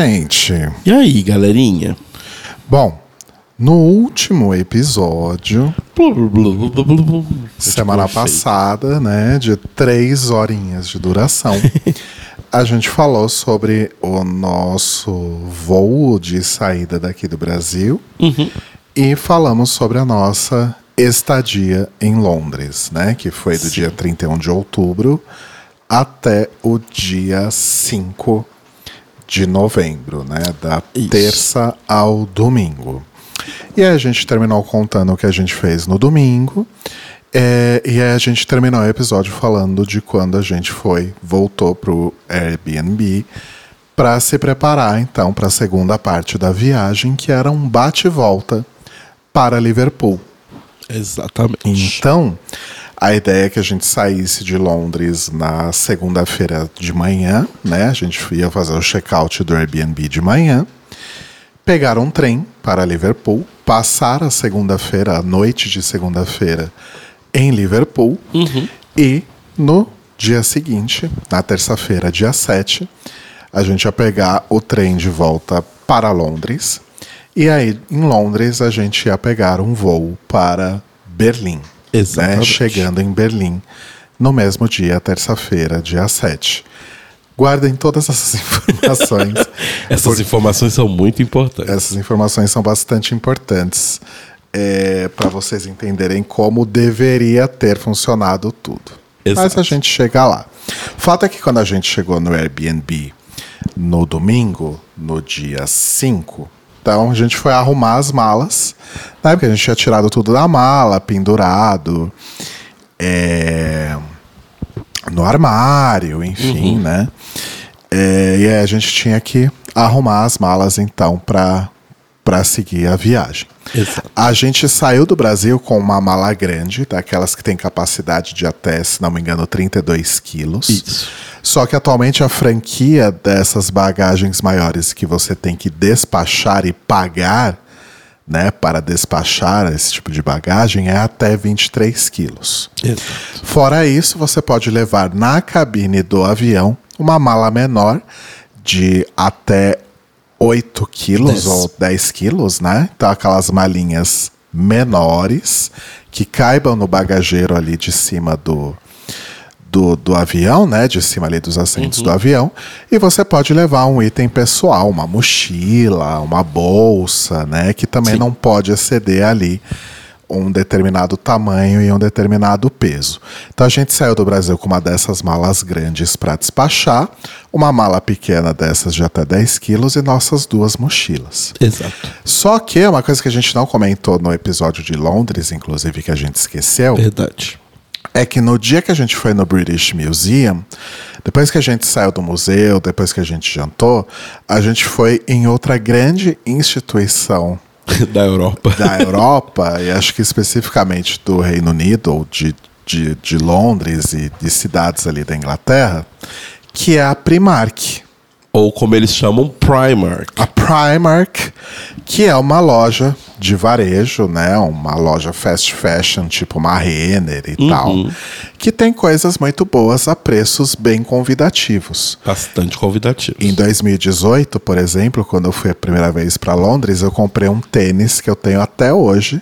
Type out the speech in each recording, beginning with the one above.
gente. E aí, galerinha? Bom, no último episódio, semana passada, né, de três horinhas de duração, a gente falou sobre o nosso voo de saída daqui do Brasil e falamos sobre a nossa estadia em Londres, né, que foi do dia 31 de outubro até o dia 5 de novembro, né, da Isso. terça ao domingo. E aí a gente terminou contando o que a gente fez no domingo. é, e aí a gente terminou o episódio falando de quando a gente foi, voltou pro Airbnb para se preparar então para a segunda parte da viagem, que era um bate e volta para Liverpool. Exatamente. Então, a ideia é que a gente saísse de Londres na segunda-feira de manhã, né? A gente ia fazer o check-out do Airbnb de manhã, pegar um trem para Liverpool, passar a segunda-feira, a noite de segunda-feira, em Liverpool, e no dia seguinte, na terça-feira, dia 7, a gente ia pegar o trem de volta para Londres. E aí, em Londres, a gente ia pegar um voo para Berlim. Né? Exatamente. Chegando em Berlim no mesmo dia, terça-feira, dia 7. Guardem todas essas informações. Essas informações são muito importantes. Essas informações são bastante importantes para vocês entenderem como deveria ter funcionado tudo. Mas Exato. a gente chega lá. Fato é que quando a gente chegou no Airbnb no domingo, no dia 5, então a gente foi arrumar as malas, né? Porque a gente tinha tirado tudo da mala, pendurado. é, no armário, enfim, né? É, e aí a gente tinha que arrumar as malas então para para seguir a viagem. Exato. A gente saiu do Brasil com uma mala grande, daquelas que tem capacidade de até, se não me engano, 32 quilos. Isso. Só que atualmente a franquia dessas bagagens maiores que você tem que despachar e pagar, né, para despachar esse tipo de bagagem é até 23 quilos. Exato. Fora isso, você pode levar na cabine do avião uma mala menor de até 8 quilos ou 10 quilos, né? Então, aquelas malinhas menores que caibam no bagageiro ali de cima do, do, do avião, né? De cima ali dos assentos do avião. E você pode levar um item pessoal, uma mochila, uma bolsa, né? Que também Sim. não pode exceder ali um determinado tamanho e um determinado peso. Então a gente saiu do Brasil com uma dessas malas grandes para despachar, uma mala pequena dessas de até 10 quilos e nossas duas mochilas. Exato. Só que uma coisa que a gente não comentou no episódio de Londres, inclusive, que a gente esqueceu, Verdade. é que no dia que a gente foi no British Museum, depois que a gente saiu do museu, depois que a gente jantou, a gente foi em outra grande instituição da Europa. da Europa, e acho que especificamente do Reino Unido, ou de, de, de Londres e de cidades ali da Inglaterra, que é a Primark. Ou como eles chamam, Primark. A Primark, que é uma loja de varejo, né? Uma loja fast fashion, tipo uma Renner e tal, que tem coisas muito boas a preços bem convidativos. Bastante convidativo. Em 2018, por exemplo, quando eu fui a primeira vez para Londres, eu comprei um tênis que eu tenho até hoje,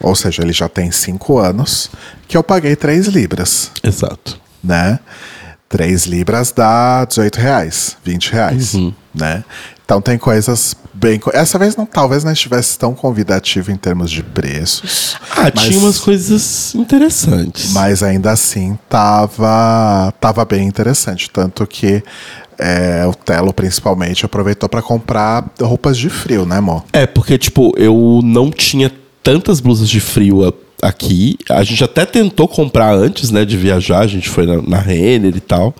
ou seja, ele já tem cinco anos, que eu paguei 3 libras, Exato. né? 3 libras dá 18 reais, 20 reais, né? Então tem coisas bem... Essa vez não, talvez não estivesse tão convidativo em termos de preços. Ah, mas- tinha umas coisas interessantes. mas ainda assim tava, tava bem interessante. Tanto que é, o Telo, principalmente, aproveitou para comprar roupas de frio, né, amor? É, porque, tipo, eu não tinha tantas blusas de frio aqui. A gente até tentou comprar antes, né, de viajar. A gente foi na, na Renner e tal.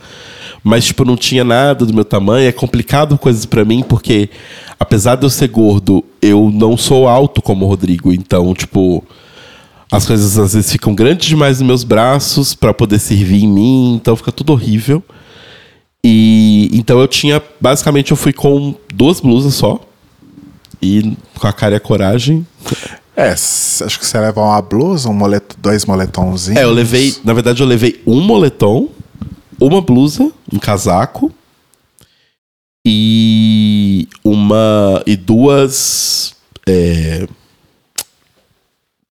Mas, tipo, não tinha nada do meu tamanho. É complicado coisas pra mim, porque apesar de eu ser gordo, eu não sou alto como o Rodrigo. Então, tipo, as coisas às vezes ficam grandes demais nos meus braços pra poder servir em mim. Então fica tudo horrível. E então eu tinha. Basicamente, eu fui com duas blusas só. E com a cara e a coragem. É, acho que você leva uma blusa, um moleto, dois moletomzinhos. É, eu levei. Na verdade, eu levei um moletom, uma blusa, um casaco. E uma. E duas. É,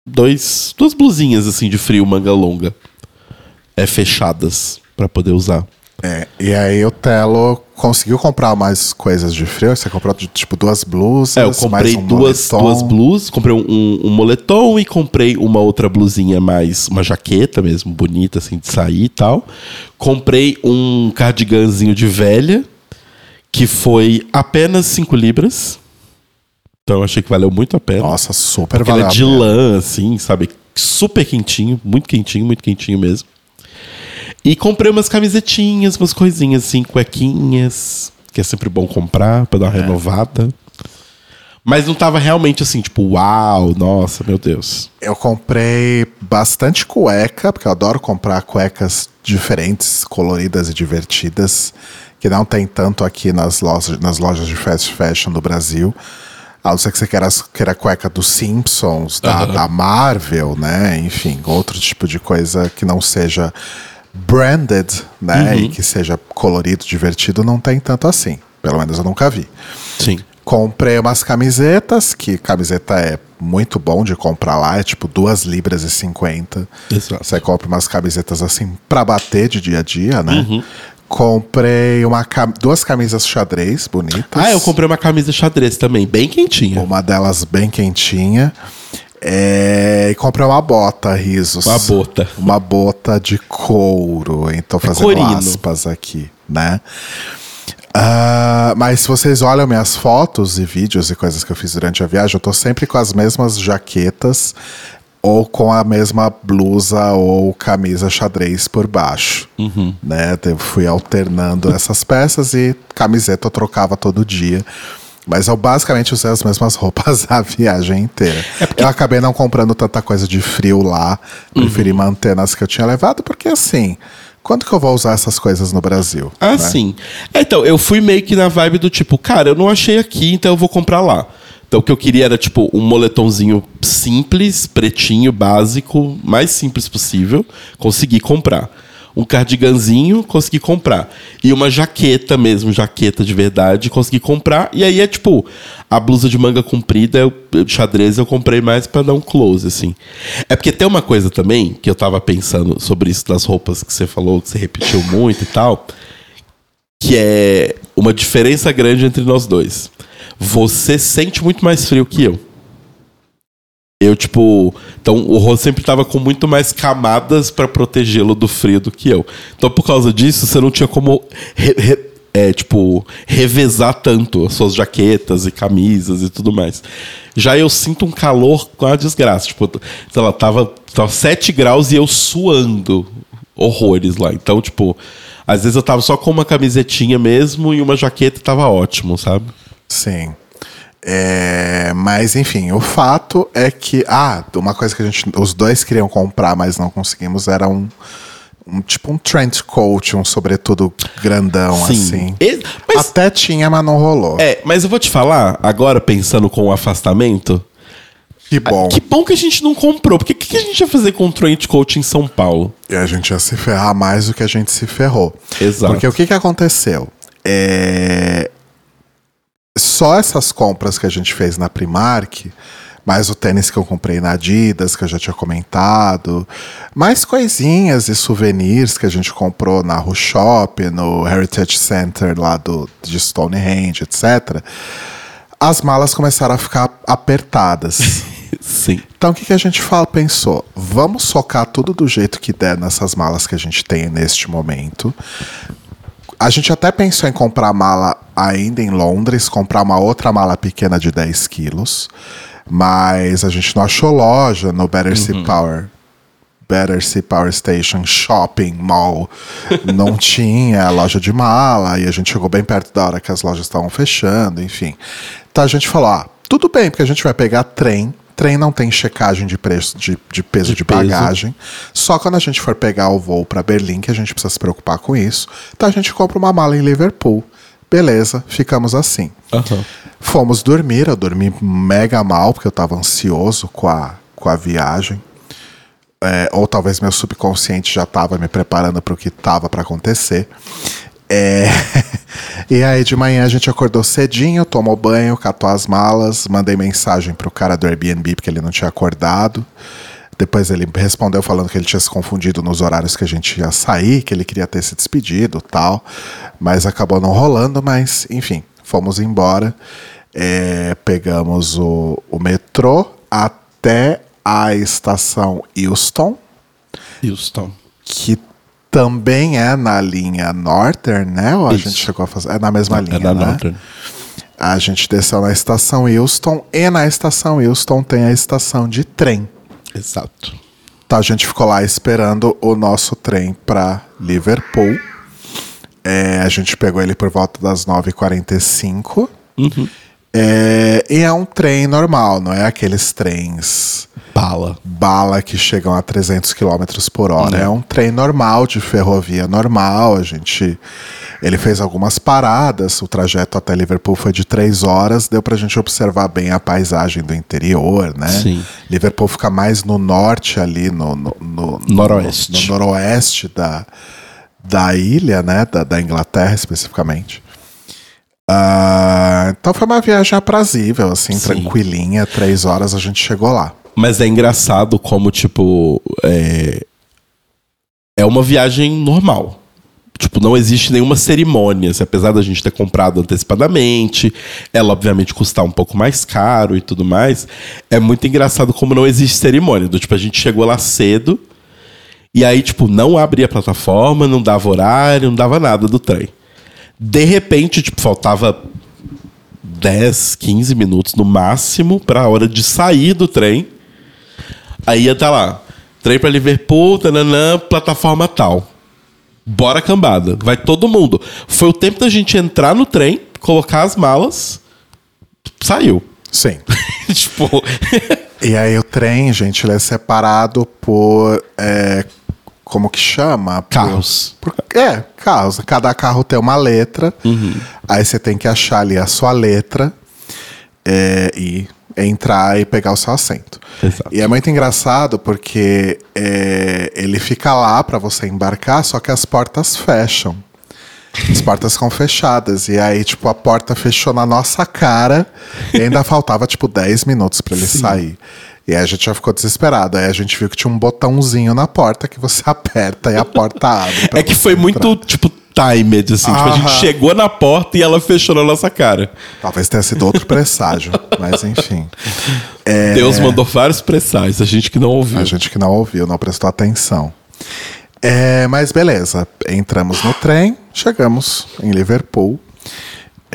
dois, duas blusinhas assim de frio, manga longa. É fechadas para poder usar. É, e aí o Telo conseguiu comprar mais coisas de frio? Você comprou tipo duas blusas? É, eu comprei um duas, moletom. duas blusas, comprei um, um, moletom e comprei uma outra blusinha mais, uma jaqueta mesmo, bonita assim de sair e tal. Comprei um cardiganzinho de velha, que foi apenas 5 libras. Então eu achei que valeu muito a pena. Nossa, super ele valeu. é de lã, assim, sabe? Super quentinho, muito quentinho, muito quentinho mesmo. E comprei umas camisetinhas, umas coisinhas assim, cuequinhas, que é sempre bom comprar pra dar uma renovada. Mas não tava realmente assim, tipo, uau, nossa, meu Deus. Eu comprei bastante cueca, porque eu adoro comprar cuecas diferentes, coloridas e divertidas, que não tem tanto aqui nas lojas, nas lojas de fast fashion do Brasil. A não ser que você queira, queira cueca dos Simpsons, da, da Marvel, né? Enfim, outro tipo de coisa que não seja branded, né? E que seja colorido, divertido, não tem tanto assim. Pelo menos eu nunca vi. Sim. Comprei umas camisetas, que camiseta é muito bom de comprar lá, é tipo 2 libras e 50. Exato. Você compra umas camisetas assim pra bater de dia a dia, né? Comprei uma, cam- duas camisas xadrez bonitas. Ah, eu comprei uma camisa xadrez também, bem quentinha. Uma delas bem quentinha. É, e comprei uma bota, risos. Uma bota. Uma bota de couro. Então, fazendo corino. aspas aqui, né? Ah, mas se vocês olham minhas fotos e vídeos e coisas que eu fiz durante a viagem, eu tô sempre com as mesmas jaquetas ou com a mesma blusa ou camisa xadrez por baixo. Né? Eu fui alternando essas peças e camiseta eu trocava todo dia. Mas eu basicamente usei as mesmas roupas a viagem inteira. Eu acabei não comprando tanta coisa de frio lá. Preferi manter nas que eu tinha levado, porque assim, quando que eu vou usar essas coisas no Brasil? Ah, né? sim. É, Então, eu fui meio que na vibe do tipo, cara, eu não achei aqui, então eu vou comprar lá. Então, o que eu queria era, tipo, um moletomzinho simples, pretinho, básico, mais simples possível. Consegui comprar. Um cardiganzinho, consegui comprar. E uma jaqueta mesmo, jaqueta de verdade, consegui comprar. E aí é, tipo, a blusa de manga comprida, eu, xadrez, eu comprei mais pra dar um close, assim. É porque tem uma coisa também, que eu tava pensando sobre isso das roupas que você falou, que você repetiu muito e tal que é uma diferença grande entre nós dois. Você sente muito mais frio que eu. Eu, tipo. Então, o Rô sempre tava com muito mais camadas pra protegê-lo do frio do que eu. Então, por causa disso, você não tinha como. re- re- é, tipo, revezar tanto as suas jaquetas e camisas e tudo mais. Já eu sinto um calor com a desgraça. Tipo, sei lá, tava, tava 7 graus e eu suando horrores lá. Então, tipo, às vezes eu tava só com uma camisetinha mesmo e uma jaqueta e tava ótimo, sabe? Sim. É, mas enfim, o fato é que. Ah, uma coisa que a gente. Os dois queriam comprar, mas não conseguimos, era um. um tipo um trench coat, um sobretudo grandão, assim. E- mas, Até tinha, mas não rolou. é, mas eu vou te falar, agora pensando com o afastamento, que bom. que bom que a gente não comprou. Porque o que, que a gente ia fazer com o trench coat em São Paulo? E a gente ia se ferrar mais do que a gente se ferrou. Exato. Porque o que, que aconteceu? É... Só essas compras que a gente fez na Primark, mais o tênis que eu comprei na Adidas, que eu já tinha comentado, mais coisinhas e souvenirs que a gente comprou na Ru Shop, no Heritage Center lá do, de Stonehenge, etc. As malas começaram a ficar apertadas. Sim. Então o que, que a gente fala, pensou? Vamos socar tudo do jeito que der nessas malas que a gente tem neste momento. A gente até pensou em comprar mala ainda em Londres, comprar uma outra mala pequena de 10 quilos. Mas a gente não achou loja no Battersea Power. Battersea Power Station Shopping Mall. Não tinha loja de mala. E a gente chegou bem perto da hora que as lojas estavam fechando, enfim. Então a gente falou: ah, tudo bem, porque a gente vai pegar trem. Trem não tem checagem de, preço, de, de peso de, De peso. bagagem. Só quando a gente for pegar o voo para Berlim que a gente precisa se preocupar com isso. Então a gente compra uma mala em Liverpool. Beleza, ficamos assim. Aham. Fomos dormir, eu dormi mega mal, porque eu tava ansioso com a, com a viagem. É, ou talvez meu subconsciente já tava me preparando para o que tava para acontecer. É... e aí de manhã a gente acordou cedinho, tomou banho, catou as malas, mandei mensagem pro cara do Airbnb porque ele não tinha acordado. Depois ele respondeu falando que ele tinha se confundido nos horários que a gente ia sair, que ele queria ter se despedido tal. Mas acabou não rolando, mas enfim, fomos embora. É, pegamos o, o metrô até a estação Houston. Houston. Que também é na linha Northern, né? Ou a Isso. gente chegou a fazer. É na mesma linha, é da né? Northern. A gente desceu na estação Houston e na estação Houston tem a estação de trem. Exato. Então a gente ficou lá esperando o nosso trem para Liverpool. É, a gente pegou ele por volta das 9h45. É, e é um trem normal, não é aqueles trens Bala. bala que chegam a 300 km por hora. Não. É um trem normal, de ferrovia normal. A gente. Ele fez algumas paradas, o trajeto até Liverpool foi de três horas, deu pra gente observar bem a paisagem do interior, né? Sim. Liverpool fica mais no norte ali, no, no, no- no- Noroeste. no noroeste da, da ilha, né? Da, da Inglaterra especificamente. Ah, então foi uma viagem aprazível, assim, Sim. tranquilinha. Três horas a gente chegou lá. Mas é engraçado como, tipo, é, é uma viagem normal. Tipo, não existe nenhuma cerimônia. assim, apesar da gente ter comprado antecipadamente, ela obviamente custar um pouco mais caro e tudo mais, é muito engraçado como não existe cerimônia. Do, tipo, a gente chegou lá cedo e aí, tipo, não abria a plataforma, não dava horário, não dava nada do trem. De repente, tipo, faltava 10, 15 minutos no máximo para a hora de sair do trem. Aí ia estar lá. Trem pra Liverpool, tananã, plataforma tal. Bora cambada. Vai todo mundo. Foi o tempo da gente entrar no trem, colocar as malas, saiu. Sim. tipo, E aí o trem, gente, ele é separado por. é, como que chama? Por- Carros. por- é, carros. Cada carro tem uma letra. Aí você tem que achar ali a sua letra é, e entrar e pegar o seu assento. Exato. E é muito engraçado porque é, ele fica lá para você embarcar, só que as portas fecham. As portas ficam fechadas. E aí, tipo, a porta fechou na nossa cara e ainda faltava, tipo, 10 minutos para ele sair. E aí a gente já ficou desesperado. Aí a gente viu que tinha um botãozinho na porta que você aperta e a porta abre. é que foi entrar. muito, tipo, timed, assim. Tipo, a gente chegou na porta e ela fechou na nossa cara. Talvez tenha sido outro presságio, mas enfim. É, Deus mandou vários presságios, a gente que não ouviu. A gente que não ouviu, não prestou atenção. É, mas beleza, entramos no trem, chegamos em Liverpool.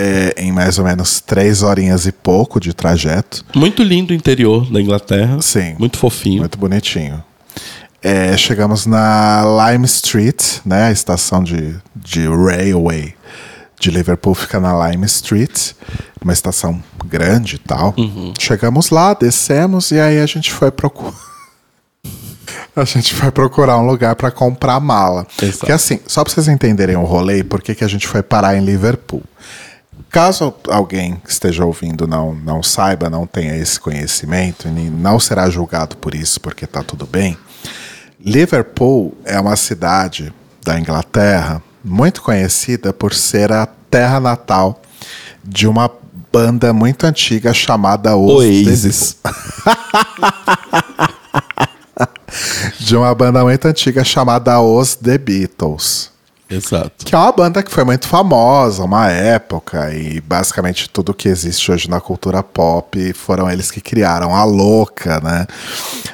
É, em mais ou menos três horinhas e pouco de trajeto. Muito lindo o interior da Inglaterra. Sim. Muito fofinho. Muito bonitinho. É, chegamos na Lime Street, né? A estação de, de railway de Liverpool fica na Lime Street, uma estação grande e tal. Chegamos lá, descemos e aí a gente foi procurar. A gente foi procurar um lugar para comprar mala. Exato. Porque assim, só para vocês entenderem o rolê, por que, que a gente foi parar em Liverpool. Caso alguém que esteja ouvindo não, não saiba, não tenha esse conhecimento, e não será julgado por isso, porque tá tudo bem. Liverpool é uma cidade da Inglaterra muito conhecida por ser a terra natal de uma banda muito antiga chamada Os Oasis. de uma banda muito antiga chamada Os The Beatles. Exato. Que é uma banda que foi muito famosa, uma época, e basicamente tudo que existe hoje na cultura pop foram eles que criaram a louca, né?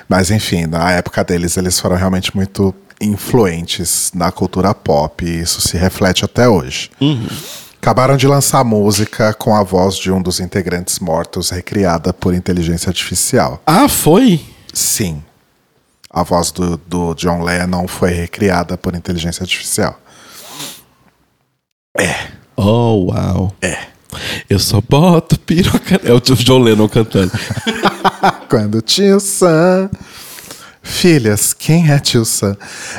Mas enfim, na época deles, eles foram realmente muito influentes na cultura pop, e isso se reflete até hoje. Acabaram de lançar música com a voz de um dos integrantes mortos, recriada por inteligência artificial. Ah, foi? Sim. A voz do, do John Lennon foi recriada por inteligência artificial. Oh, uau. É. Eu só boto piroca. É o John Lennon cantando. Quando tio Sam. Filhas, quem é tio Sam?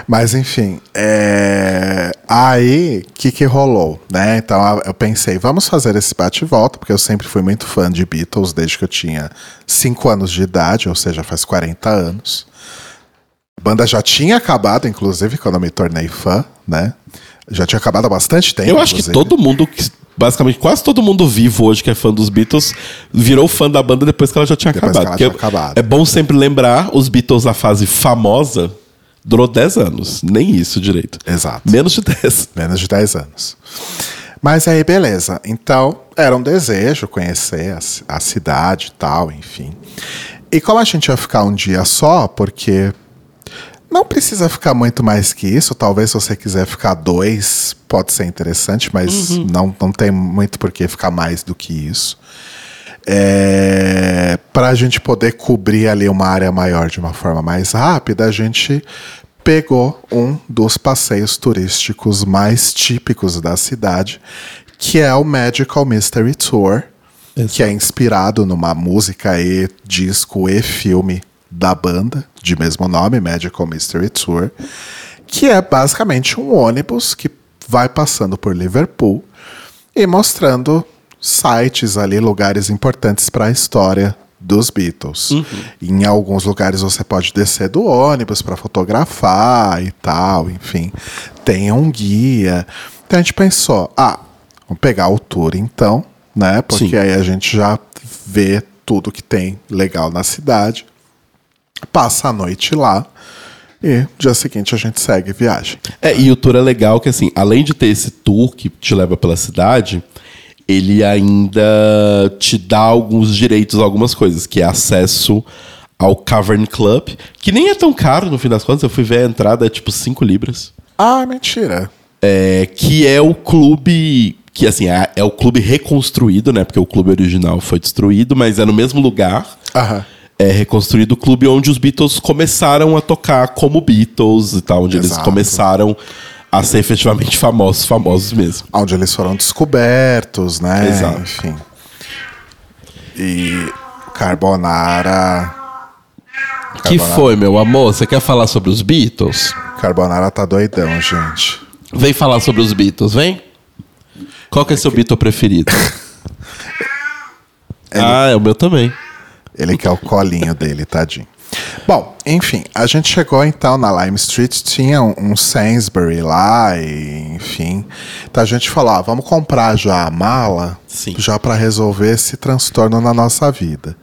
Mas enfim, é... aí o que, que rolou, né? Então eu pensei, vamos fazer esse bate volta, porque eu sempre fui muito fã de Beatles desde que eu tinha 5 anos de idade, ou seja, faz 40 anos. A banda já tinha acabado, inclusive, quando eu me tornei fã, né? Já tinha acabado há bastante tempo. Eu acho que todo mundo, basicamente quase todo mundo vivo hoje que é fã dos Beatles, virou fã da banda depois que ela já tinha Depois acabado. que ela tinha acabado. É bom sempre lembrar, os Beatles na fase famosa durou 10 anos. Nem isso direito. Exato. Menos de 10. Menos de 10 anos. Mas aí, beleza. Então, era um desejo conhecer a, a cidade e tal, enfim. E como a gente ia ficar um dia só, porque não precisa ficar muito mais que isso. Talvez se você quiser ficar dois, pode ser interessante, mas não, não tem muito por que ficar mais do que isso. É, para a gente poder cobrir ali uma área maior de uma forma mais rápida, a gente pegou um dos passeios turísticos mais típicos da cidade, que é o Magical Mystery Tour, que é inspirado numa música e disco e filme da banda, de mesmo nome, Magical Mystery Tour, que é basicamente um ônibus que vai passando por Liverpool e mostrando sites ali, lugares importantes para a história dos Beatles. Em alguns lugares você pode descer do ônibus para fotografar e tal, enfim. Tem um guia. Então a gente pensou, ah, vamos pegar o tour então, né? Porque Sim. aí a gente já vê tudo que tem legal na cidade, passa a noite lá e dia seguinte a gente segue viagem. É, e o tour é legal que, assim, além de ter esse tour que te leva pela cidade, ele ainda te dá alguns direitos a algumas coisas, que é acesso ao Cavern Club, que nem é tão caro no fim das contas. Eu fui ver a entrada, é tipo 5 libras. Ah, mentira. É, que é o clube. Que assim, é, é o clube reconstruído, né? Porque o clube original foi destruído, mas é no mesmo lugar. Aham. É reconstruído o clube onde os Beatles começaram a tocar como Beatles e tal, onde eles Exato. começaram a ser efetivamente famosos, famosos mesmo. onde eles foram descobertos, né? Exato. Enfim. E Carbonara. Que foi, meu amor? Você quer falar sobre os Beatles? Carbonara tá doidão, gente. Vem falar sobre os Beatles, vem. Qual que é seu Beatle preferido? Ah, é o meu também. Ele quer o colinho dele, tadinho. Bom, enfim, a gente chegou então na Lime Street, tinha um, um Sainsbury lá, e, enfim. Então a gente falou: ah, vamos comprar já a mala, Sim. já para resolver esse transtorno na nossa vida.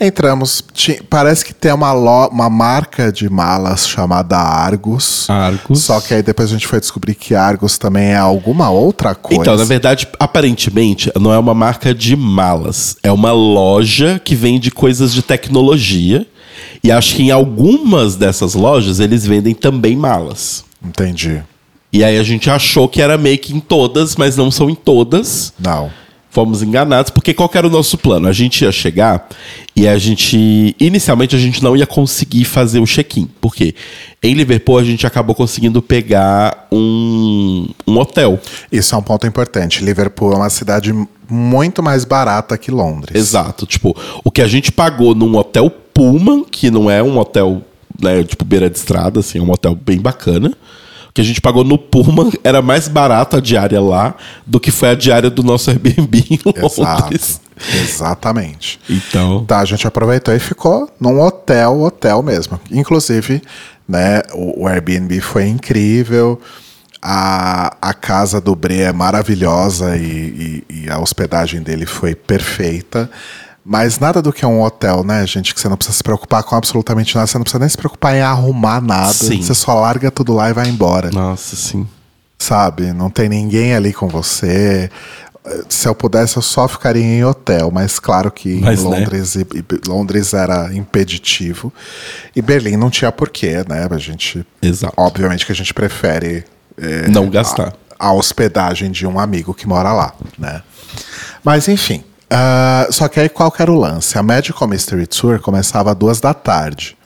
Entramos, ti- parece que tem uma, lo- uma marca de malas chamada Argos. Argos. Só que aí depois a gente foi descobrir que Argos também é alguma outra coisa. Então, na verdade, aparentemente, não é uma marca de malas. É uma loja que vende coisas de tecnologia. E acho que em algumas dessas lojas eles vendem também malas. Entendi. E aí a gente achou que era meio que em todas, mas não são em todas. Não. Fomos enganados, porque qual era o nosso plano? A gente ia chegar e a gente. Inicialmente a gente não ia conseguir fazer o check-in. Por quê? Em Liverpool a gente acabou conseguindo pegar um, um hotel. Isso é um ponto importante. Liverpool é uma cidade muito mais barata que Londres. Exato. Tipo, o que a gente pagou num hotel Pullman, que não é um hotel, né, tipo, beira de estrada, assim, é um hotel bem bacana. O que a gente pagou no Pullman era mais barato a diária lá do que foi a diária do nosso Airbnb em Londres. Exato. Exatamente. Então. Tá, a gente aproveitou e ficou num hotel, hotel mesmo. Inclusive, né, o, o Airbnb foi incrível. A, a casa do Bre é maravilhosa e, e- e a hospedagem dele foi perfeita. Mas nada do que é um hotel, né, gente? Que você não precisa se preocupar com absolutamente nada. Você não precisa nem se preocupar em arrumar nada. Sim. Você só larga tudo lá e vai embora. Nossa, sim. sabe? Não tem ninguém ali com você. Se eu pudesse, eu só ficaria em hotel, mas claro que Mas, em né? Londres, e, e Londres era impeditivo. E Berlim não tinha porquê, né? A gente. Exato. Obviamente que a gente prefere é, Não gastar. a, a hospedagem de um amigo que mora lá, né? Mas enfim. ah, só que aí qual que era o lance? A Magical Mystery Tour começava às duas da tarde.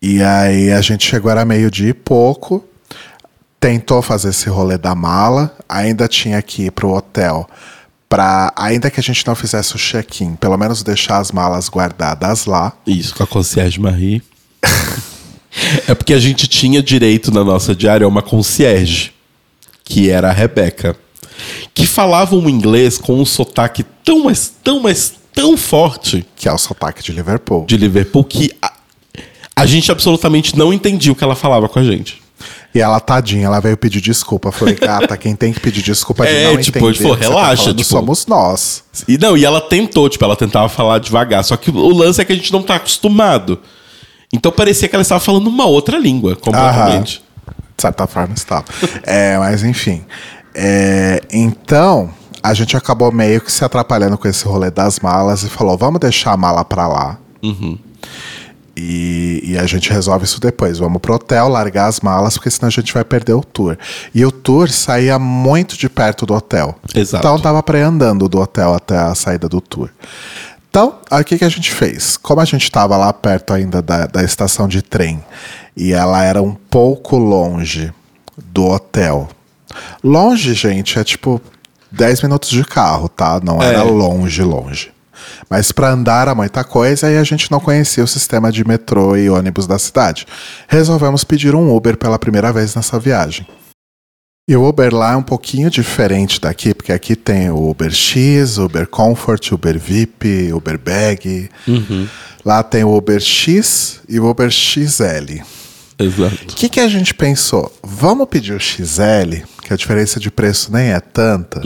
E aí a gente chegou, era meio-dia e pouco. Tentou fazer esse rolê da mala. Ainda tinha que ir pro hotel. Pra, ainda que a gente não fizesse o check-in, pelo menos deixar as malas guardadas lá. Isso, com a concierge Marie. é porque a gente tinha direito na nossa diária a uma concierge, que era a Rebeca, que falava um inglês com um sotaque tão, mas tão, mas tão forte Que é o sotaque de Liverpool. de Liverpool que a, a gente absolutamente não entendia o que ela falava com a gente. E ela, tadinha, ela veio pedir desculpa. Falei, gata, quem tem que pedir desculpa de É, não tipo, entender ele falou, o que você relaxa, falando tipo- somos nós. E não, e ela tentou, tipo, ela tentava falar devagar. Só que o lance é que a gente não tá acostumado. Então parecia que ela estava falando uma outra língua, completamente. De certa forma estava. é, mas enfim. É, então, a gente acabou meio que se atrapalhando com esse rolê das malas e falou: vamos deixar a mala pra lá. E, e a gente resolve isso depois. Vamos pro hotel, largar as malas, porque senão a gente vai perder o tour. E o tour saía muito de perto do hotel. Exato. Então dava pra ir andando do hotel até a saída do tour. Então, aí o que, que a gente fez? Como a gente estava lá perto ainda da, da estação de trem e ela era um pouco longe do hotel. Longe, gente, é tipo 10 minutos de carro, tá? Não era É. longe, longe. Mas para andar era muita coisa e a gente não conhecia o sistema de metrô e ônibus da cidade. Resolvemos pedir um Uber pela primeira vez nessa viagem. E o Uber lá é um pouquinho diferente daqui, porque aqui tem o Uber X, Uber Comfort, Uber VIP, Uber Bag. Lá tem o Uber X e o Uber XL. Exato. O que, que a gente pensou? Vamos pedir o XL, que a diferença de preço nem é tanta.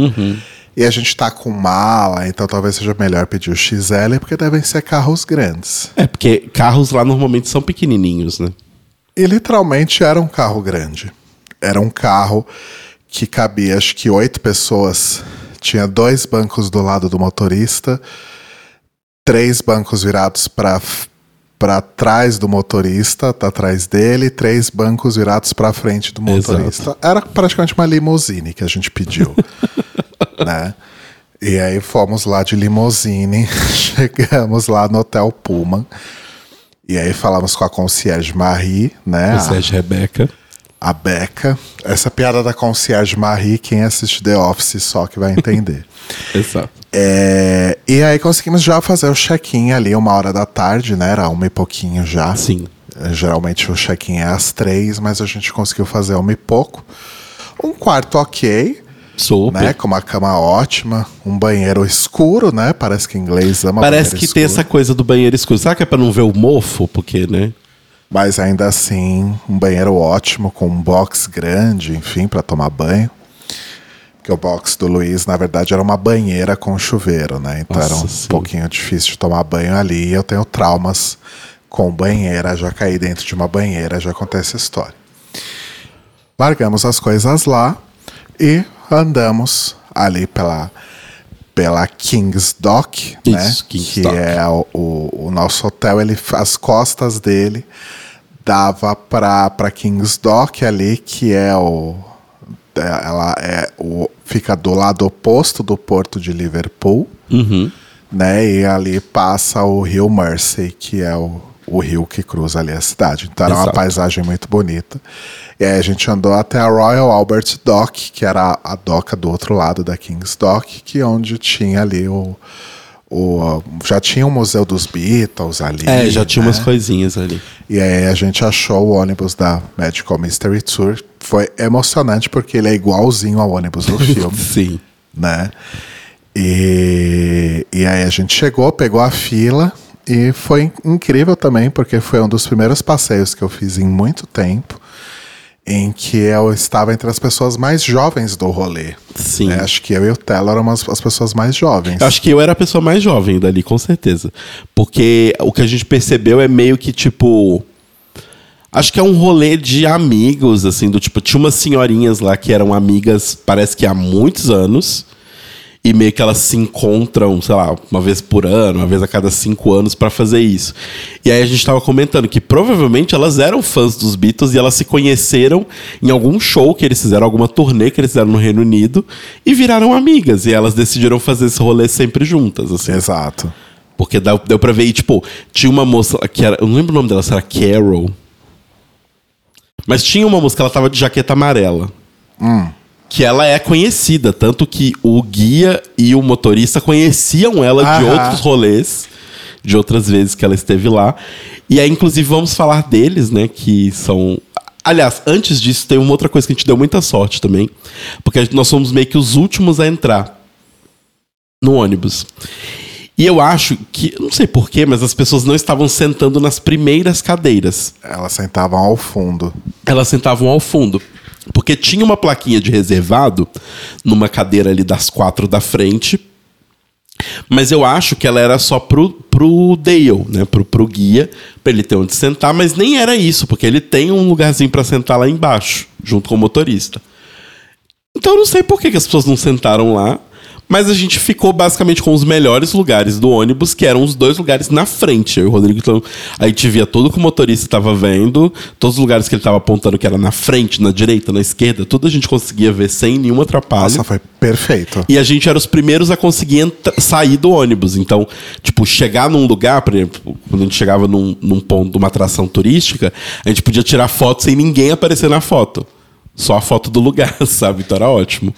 E a gente tá com mala, então talvez seja melhor pedir o XL, porque devem ser carros grandes. É, porque carros lá normalmente são pequenininhos, né? E literalmente era um carro grande. Era um carro que cabia acho que oito pessoas. Tinha dois bancos do lado do motorista, três bancos virados para para trás do motorista, tá atrás dele, três bancos virados para frente do motorista. Era praticamente uma limusine que a gente pediu, né? E aí fomos lá de limusine, chegamos lá no Hotel Pullman. E aí falamos com a concierge Marie, né? É de Rebeca. A Beca. Essa piada da concierge Marie, quem assiste The Office só que vai entender. Exato. É, e aí conseguimos já fazer o check-in ali uma hora da tarde, né? Era uma e pouquinho já. Sim. É, Geralmente o check-in é às três, mas a gente conseguiu fazer uma e pouco. Um quarto ok, Super. né? Com uma cama ótima, um banheiro escuro, né? Parece que inglês ama Parece que tem escuro. essa coisa do banheiro escuro. Será que é pra não ver o mofo? Porque, né? Mas ainda assim, um banheiro ótimo, com um box grande, enfim, para tomar banho. Porque o box do Luiz, na verdade, era uma banheira com chuveiro, né? Então era um Nossa, sim. pouquinho difícil de tomar banho ali. E eu tenho traumas com banheira, já caí dentro de uma banheira, já acontece essa história. Largamos as coisas lá e andamos ali pela, pela King's Dock, né? Isso, King's que Dock. é o, o, o nosso hotel, ele, as costas dele dava para para King's Dock ali, que é o é, ela é o fica do lado oposto do porto de Liverpool, Uhum. né? E ali passa o Rio Mersey, que é o, o rio que cruza ali a cidade. Então era uma Exato. paisagem muito bonita. E aí a gente andou até a Royal Albert Dock, que era a doca do outro lado da King's Dock, que é onde tinha ali o, o já tinha o Museu dos Beatles ali. É, já tinha né? umas coisinhas ali. E aí a gente achou o ônibus da Magical Mystery Tour. Foi emocionante porque ele é igualzinho ao ônibus do filme, Sim. né? E, e aí a gente chegou, pegou a fila e foi incrível também porque foi um dos primeiros passeios que eu fiz em muito tempo em que eu estava entre as pessoas mais jovens do rolê. Sim. né? Acho que eu e o Telo éramos as- as pessoas mais jovens. Eu acho que eu era a pessoa mais jovem dali, com certeza. Porque o que a gente percebeu é meio que, tipo. Acho que é um rolê de amigos, assim, do tipo, tinha umas senhorinhas lá que eram amigas, parece que há muitos anos. E meio que elas se encontram, sei lá, uma vez por ano, uma vez a cada cinco anos pra fazer isso. E aí a gente tava comentando que provavelmente elas eram fãs dos Beatles e elas se conheceram em algum show que eles fizeram, alguma turnê que eles fizeram no Reino Unido e viraram amigas. E elas decidiram fazer esse rolê sempre juntas, assim. Exato. Porque deu, deu pra ver, e, tipo, tinha uma moça que era. Eu não lembro o nome dela, se era Carol. Mas tinha uma moça que ela tava de jaqueta amarela. Que ela é conhecida, tanto que o guia e o motorista conheciam ela de Aham. outros rolês, de outras vezes que ela esteve lá. E aí, inclusive, vamos falar deles, né? Que são. Aliás, antes disso, tem uma outra coisa que a gente deu muita sorte também. Porque nós somos meio que os últimos a entrar no ônibus. E eu acho que, não sei porquê, mas as pessoas não estavam sentando nas primeiras cadeiras. Elas sentavam ao fundo. Elas sentavam ao fundo. Porque tinha uma plaquinha de reservado numa cadeira ali das quatro da frente. Mas eu acho que ela era só pro, pro Dale, né? Pro, pro guia, pra ele ter onde sentar, mas nem era isso, porque ele tem um lugarzinho para sentar lá embaixo, junto com o motorista. Então eu não sei por que, que as pessoas não sentaram lá. Mas a gente ficou basicamente com os melhores lugares do ônibus, que eram os dois lugares na frente. Eu e o Rodrigo, então, a gente via tudo que o motorista estava vendo, todos os lugares que ele estava apontando, que era na frente, na direita, na esquerda, tudo a gente conseguia ver sem nenhum atrapalho. Nossa, foi perfeito. E a gente era os primeiros a conseguir sair do ônibus. Então, tipo, chegar num lugar, por exemplo, quando a gente chegava num, num ponto de uma atração turística, a gente podia tirar foto sem ninguém aparecer na foto. Só a foto do lugar, sabe? Então era ótimo.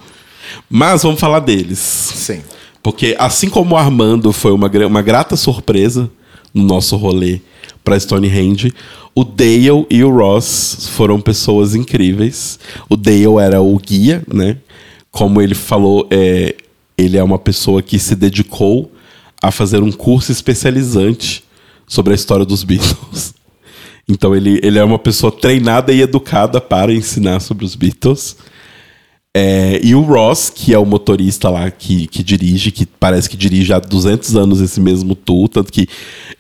Mas vamos falar deles. Sim. Porque assim como o Armando foi uma, uma grata surpresa no nosso rolê para Stonehenge, o Dale e o Ross foram pessoas incríveis. O Dale era o guia, né? Como ele falou, é, ele é uma pessoa que se dedicou a fazer um curso especializante sobre a história dos Beatles. Então ele, ele é uma pessoa treinada e educada para ensinar sobre os Beatles. É, e o Ross, que é o motorista lá que, que dirige, que parece que dirige há 200 anos esse mesmo tour, tanto que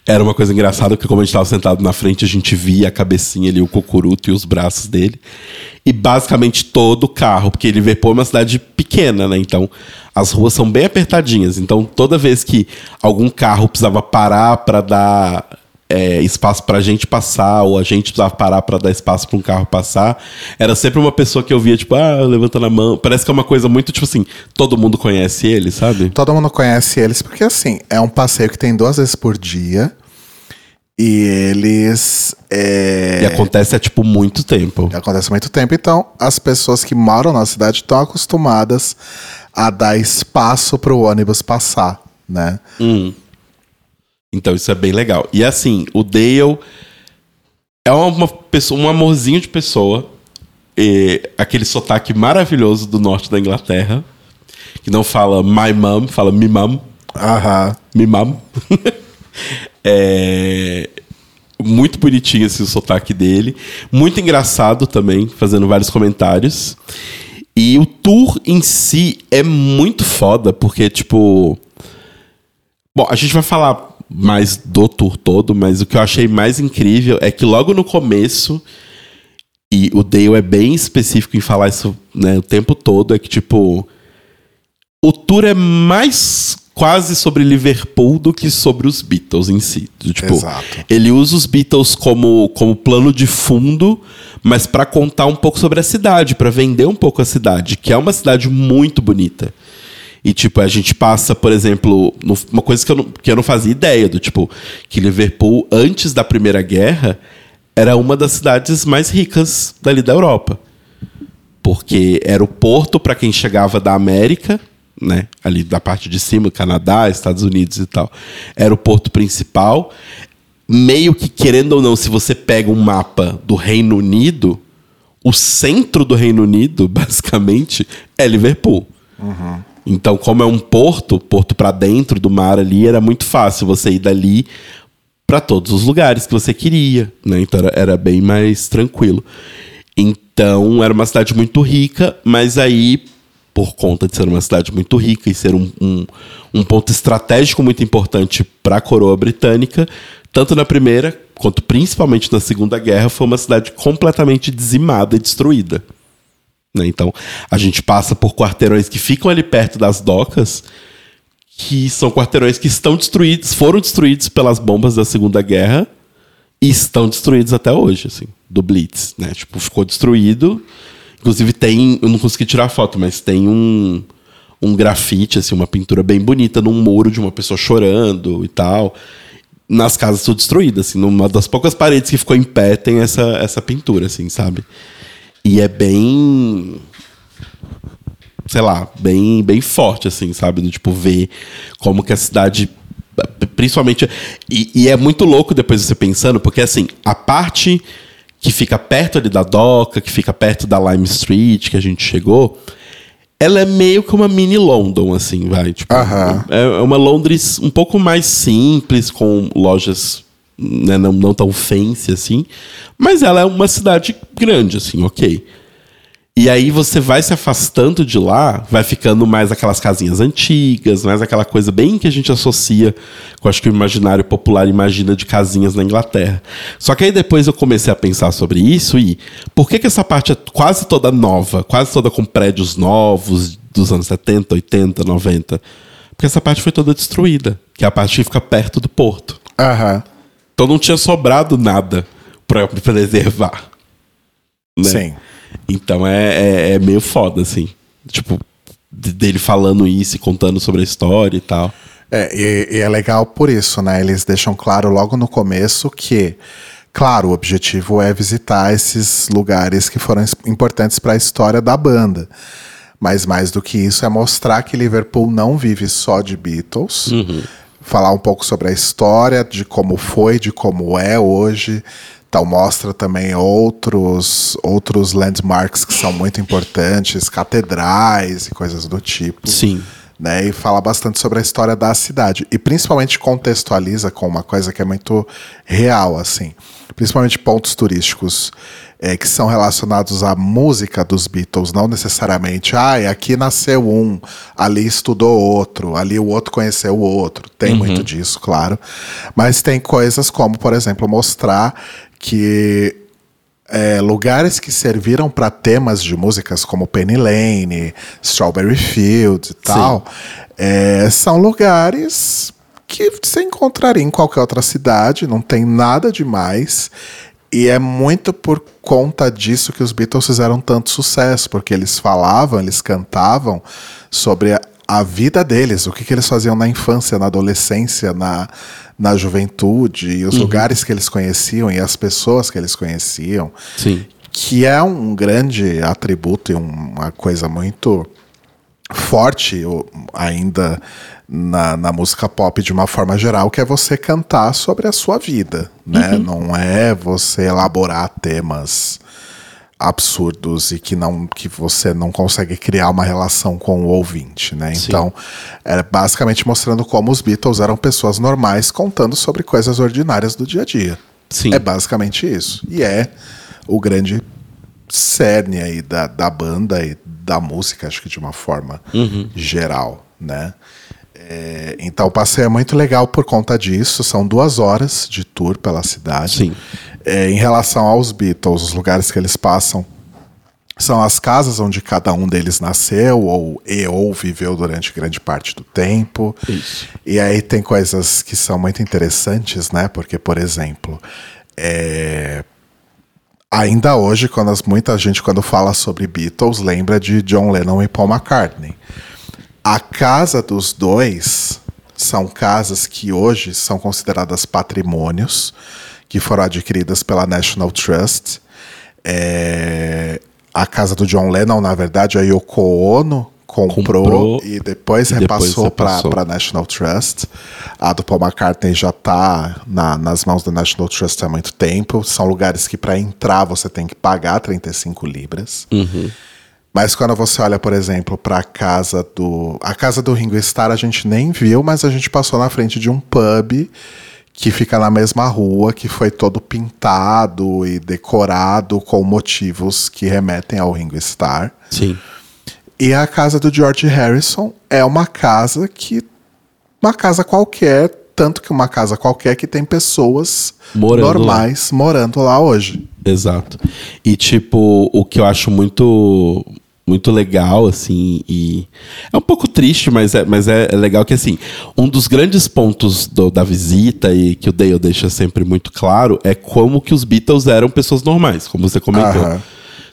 era uma coisa engraçada, porque como a gente estava sentado na frente, a gente via a cabecinha ali, o cocuruto e os braços dele. E basicamente todo o carro, porque Liverpool é uma cidade pequena, né? Então as ruas são bem apertadinhas. Então toda vez que algum carro precisava parar para dar é, espaço para a gente passar, ou a gente precisava parar para dar espaço para um carro passar, era sempre uma pessoa que eu via, tipo, ah, levantando a mão. Parece que é uma coisa muito, tipo assim, todo mundo conhece ele, sabe? Todo mundo conhece eles, porque assim, é um passeio que tem duas vezes por dia. E eles. É... E acontece há, tipo, muito tempo. E acontece há muito tempo. Então, as pessoas que moram na cidade estão acostumadas a dar espaço para o ônibus passar, né? Hum. Então isso é bem legal. E assim, o Dale é uma pessoa, um amorzinho de pessoa. aquele sotaque maravilhoso do norte da Inglaterra. Que não fala my mom, fala me mom. Aham. Me mom. é, muito bonitinho esse sotaque dele. Muito engraçado também, fazendo vários comentários. E o tour em si é muito foda, porque, tipo. Bom, a gente vai falar mais do tour todo, mas o que eu achei mais incrível é que logo no começo, e o Dale é bem específico em falar isso né, o tempo todo, é que tipo. O tour é mais quase sobre Liverpool do que sobre os Beatles em si. Tipo, Exato. ele usa os Beatles como, como plano de fundo, mas para contar um pouco sobre a cidade, para vender um pouco a cidade, que é uma cidade muito bonita. E, tipo, a gente passa, por exemplo, no, uma coisa que eu, não, que eu não fazia ideia, do tipo, que Liverpool, antes da Primeira Guerra, era uma das cidades mais ricas dali da Europa. Porque era o porto para quem chegava da América, né? Ali da parte de cima, Canadá, Estados Unidos e tal. Era o porto principal. Meio que, querendo ou não, se você pega um mapa do Reino Unido, o centro do Reino Unido, basicamente, é Liverpool. Uhum. Então, como é um porto, porto para dentro do mar ali, era muito fácil você ir dali para todos os lugares que você queria, né? Então era, era, bem mais tranquilo. Então era uma cidade muito rica, mas aí, por conta de ser uma cidade muito rica e ser um, um, um ponto estratégico muito importante para a coroa britânica, tanto na primeira quanto principalmente na segunda guerra, foi uma cidade completamente dizimada e destruída. Né? Então, a gente passa por quarteirões que ficam ali perto das docas, que são quarteirões que estão destruídos, foram destruídos pelas bombas da Segunda Guerra e estão destruídos até hoje, assim, do Blitz, né? Tipo, ficou destruído. Inclusive tem, eu não consegui tirar foto, mas tem um um grafite, assim, uma pintura bem bonita num muro de uma pessoa chorando e tal. Nas casas tudo destruídas, assim, numa das poucas paredes que ficou em pé tem essa, essa pintura, assim, sabe? E é bem. Sei lá, bem, bem forte, assim, sabe? Do tipo, ver como que a cidade. Principalmente. E, e é muito louco depois você pensando, porque assim, a parte que fica perto ali da doca, que fica perto da Lime Street, que a gente chegou, ela é meio que uma mini London, assim, vai. Tipo, Aham. é uma Londres um pouco mais simples, com lojas né, não, não tão fancy assim. Mas ela é uma cidade grande, assim, ok. E aí você vai se afastando de lá, vai ficando mais aquelas casinhas antigas, mais aquela coisa bem que a gente associa com acho que o imaginário popular imagina de casinhas na Inglaterra. Só que aí depois eu comecei a pensar sobre isso e por que que essa parte é quase toda nova, quase toda com prédios novos dos anos 70, 80, 90? Porque essa parte foi toda destruída, que é a parte que fica perto do porto. Aham. Então não tinha sobrado nada pra preservar. né? Sim. Então é, é, é meio foda, assim. Tipo, de- dele falando isso e contando sobre a história e tal. É, e, e é legal por isso, né? Eles deixam claro logo no começo que, claro, o objetivo é visitar esses lugares que foram es- importantes para a história da banda. Mas mais do que isso é mostrar que Liverpool não vive só de Beatles. Falar um pouco sobre a história, de como foi, de como é hoje. Então mostra também outros outros landmarks que são muito importantes, catedrais e coisas do tipo Sim. né, e fala bastante sobre a história da cidade e principalmente contextualiza com uma coisa que é muito real assim, principalmente pontos turísticos é, que são relacionados à música dos Beatles, não necessariamente, ah, aqui nasceu um, ali estudou outro, ali o outro conheceu o outro, tem muito disso, claro, mas tem coisas como, por exemplo, mostrar que é, lugares que serviram para temas de músicas como Penny Lane, Strawberry Fields e tal, é, são lugares que você encontraria em qualquer outra cidade, não tem nada demais. E é muito por conta disso que os Beatles fizeram tanto sucesso, porque eles falavam, eles cantavam sobre a, a vida deles, o que, que eles faziam na infância, na adolescência, na, na juventude, e os lugares que eles conheciam e as pessoas que eles conheciam Sim. que é um grande atributo e uma coisa muito forte ainda na, na música pop de uma forma geral, que é você cantar sobre a sua vida, né? Não é você elaborar temas absurdos e que não que você não consegue criar uma relação com o ouvinte, né? Sim. Então, é basicamente mostrando como os Beatles eram pessoas normais contando sobre coisas ordinárias do dia a dia. Sim. É basicamente isso. E é o grande cerne aí da, da banda e da música, acho que de uma forma geral, né? É, então o passeio é muito legal por conta disso. São duas horas de tour pela cidade. Sim. É, em relação aos Beatles, os lugares que eles passam são as casas onde cada um deles nasceu ou e ou viveu durante grande parte do tempo. Isso. E aí tem coisas que são muito interessantes, né? Porque, por exemplo, é, ainda hoje, quando as- muita gente, quando fala sobre Beatles, lembra de John Lennon e Paul McCartney. A casa dos dois são casas que hoje são consideradas patrimônios, que foram adquiridas pela National Trust. É, a casa do John Lennon, na verdade, a Yoko Ono comprou, Comprou e depois e repassou para a National Trust. A do Paul McCartney já está na, nas mãos da National Trust há muito tempo. São lugares que para entrar você tem que pagar 35 libras. Mas quando você olha, por exemplo, para a casa do. A casa do Ringo Starr a gente nem viu, mas a gente passou na frente de um pub que fica na mesma rua, que foi todo pintado e decorado com motivos que remetem ao Ringo Starr. Sim. E a casa do George Harrison é uma casa que. Uma casa qualquer, tanto que uma casa qualquer que tem pessoas Morando lá. normais morando lá hoje. Exato. E, tipo, o que eu acho muito muito legal, assim, e é um pouco triste, mas é, mas é, é legal que, assim, um dos grandes pontos do- da visita e que o Dale deixa sempre muito claro é como que os Beatles eram pessoas normais, como você comentou. Aham.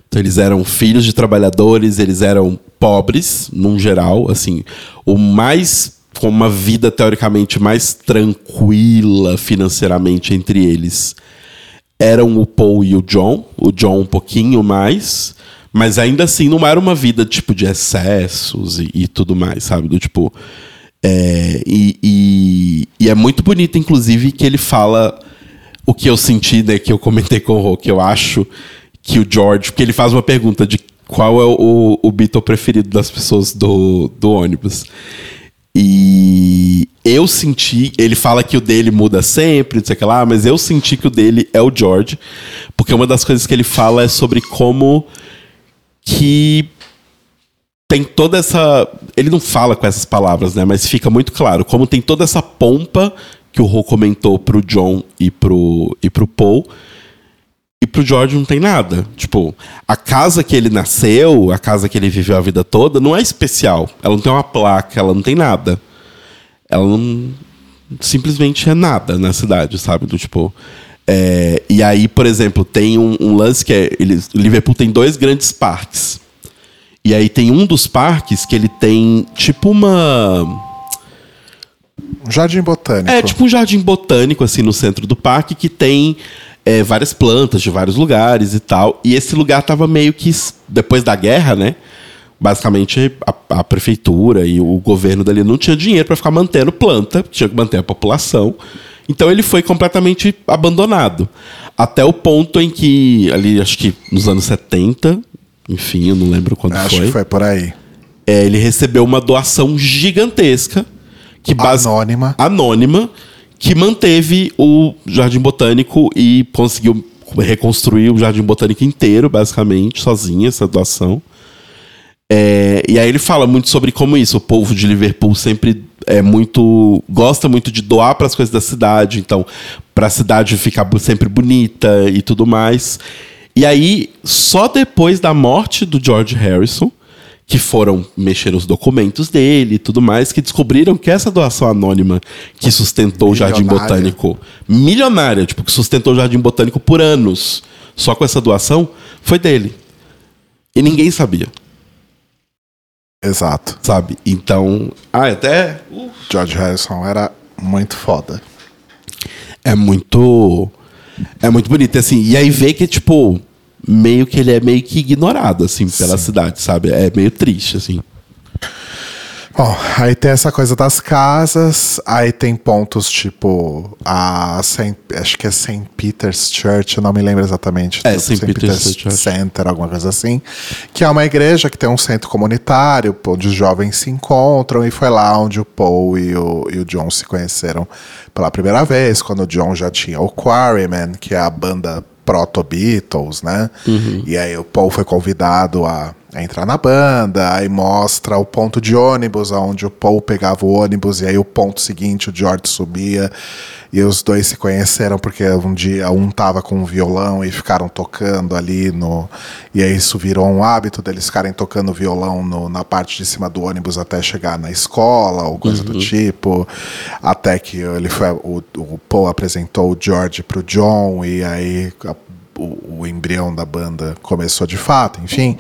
Então, eles eram filhos de trabalhadores, eles eram pobres, num geral, assim, o mais com uma vida teoricamente mais tranquila financeiramente entre eles eram o Paul e o John, o John um pouquinho mais, mas ainda assim não era uma vida tipo de excessos e, e tudo mais, sabe? Do tipo. é, e, e, e é muito bonito, inclusive, que ele fala o que eu senti, né? Que eu comentei com o Rô, que eu acho que o George. Porque ele faz uma pergunta de qual é o, o Beatle preferido das pessoas do, do ônibus. E eu senti, ele fala que o dele muda sempre, não sei o que lá, mas eu senti que o dele é o George, porque uma das coisas que ele fala é sobre como que tem toda essa. Ele não fala com essas palavras, né? Mas fica muito claro como tem toda essa pompa que o Ro comentou pro John e pro, e pro Paul. E pro George não tem nada. Tipo, a casa que ele nasceu, a casa que ele viveu a vida toda, não é especial. Ela não tem uma placa, ela não tem nada. Ela não. Simplesmente é nada na cidade, sabe? Do tipo. É, e aí, por exemplo, tem um, um lance que é. Ele, Liverpool tem dois grandes parques. E aí tem um dos parques que ele tem tipo uma. Um jardim botânico. É, tipo um jardim botânico, assim, no centro do parque, que tem é, várias plantas de vários lugares e tal. E esse lugar tava meio que. Depois da guerra, né? Basicamente, a, a prefeitura e o governo dali não tinha dinheiro para ficar mantendo planta, tinha que manter a população. Então ele foi completamente abandonado. Até o ponto em que, ali, acho que nos anos 70, enfim, eu não lembro quando Acho foi. que foi por aí. É, ele recebeu uma doação gigantesca. Que base... Anônima. Anônima. Que manteve o Jardim Botânico e conseguiu reconstruir o Jardim Botânico inteiro, basicamente, sozinha, essa doação. É, e aí ele fala muito sobre como isso, o povo de Liverpool sempre é muito gosta muito de doar para as coisas da cidade, então para a cidade ficar sempre bonita e tudo mais. E aí só depois da morte do George Harrison que foram mexer nos documentos dele e tudo mais, que descobriram que essa doação anônima que sustentou o Jardim. Botânico, milionária, tipo, que sustentou o Jardim Botânico por anos, só com essa doação, foi dele. E ninguém sabia, Exato. sabe? Então, ah, até uh, George Harrison era muito foda. é muito é muito bonito assim. E aí vê que tipo meio que ele é meio que ignorado assim pela cidade, sabe? É meio triste assim. Bom, aí tem essa coisa das casas, aí tem pontos tipo a Saint, acho que é St. Peter's Church, eu não me lembro exatamente. É, do St. Peter's Church. Center, alguma coisa assim, que é uma igreja que tem um centro comunitário, onde os jovens se encontram, e foi lá onde o Paul e o, e o John se conheceram pela primeira vez, quando o John já tinha o Quarrymen, que é a banda proto-Beatles, né? E aí o Paul foi convidado a, a entrar na banda, aí mostra o ponto de ônibus, onde o Paul pegava o ônibus, e aí o ponto seguinte o George subia, e os dois se conheceram porque um dia um tava com um violão e ficaram tocando ali no. E aí isso virou um hábito deles ficarem tocando violão no- na parte de cima do ônibus até chegar na escola ou coisa do tipo. Até que ele foi. O, o Paul apresentou o George pro John e aí a- o, o embrião da banda começou de fato, enfim.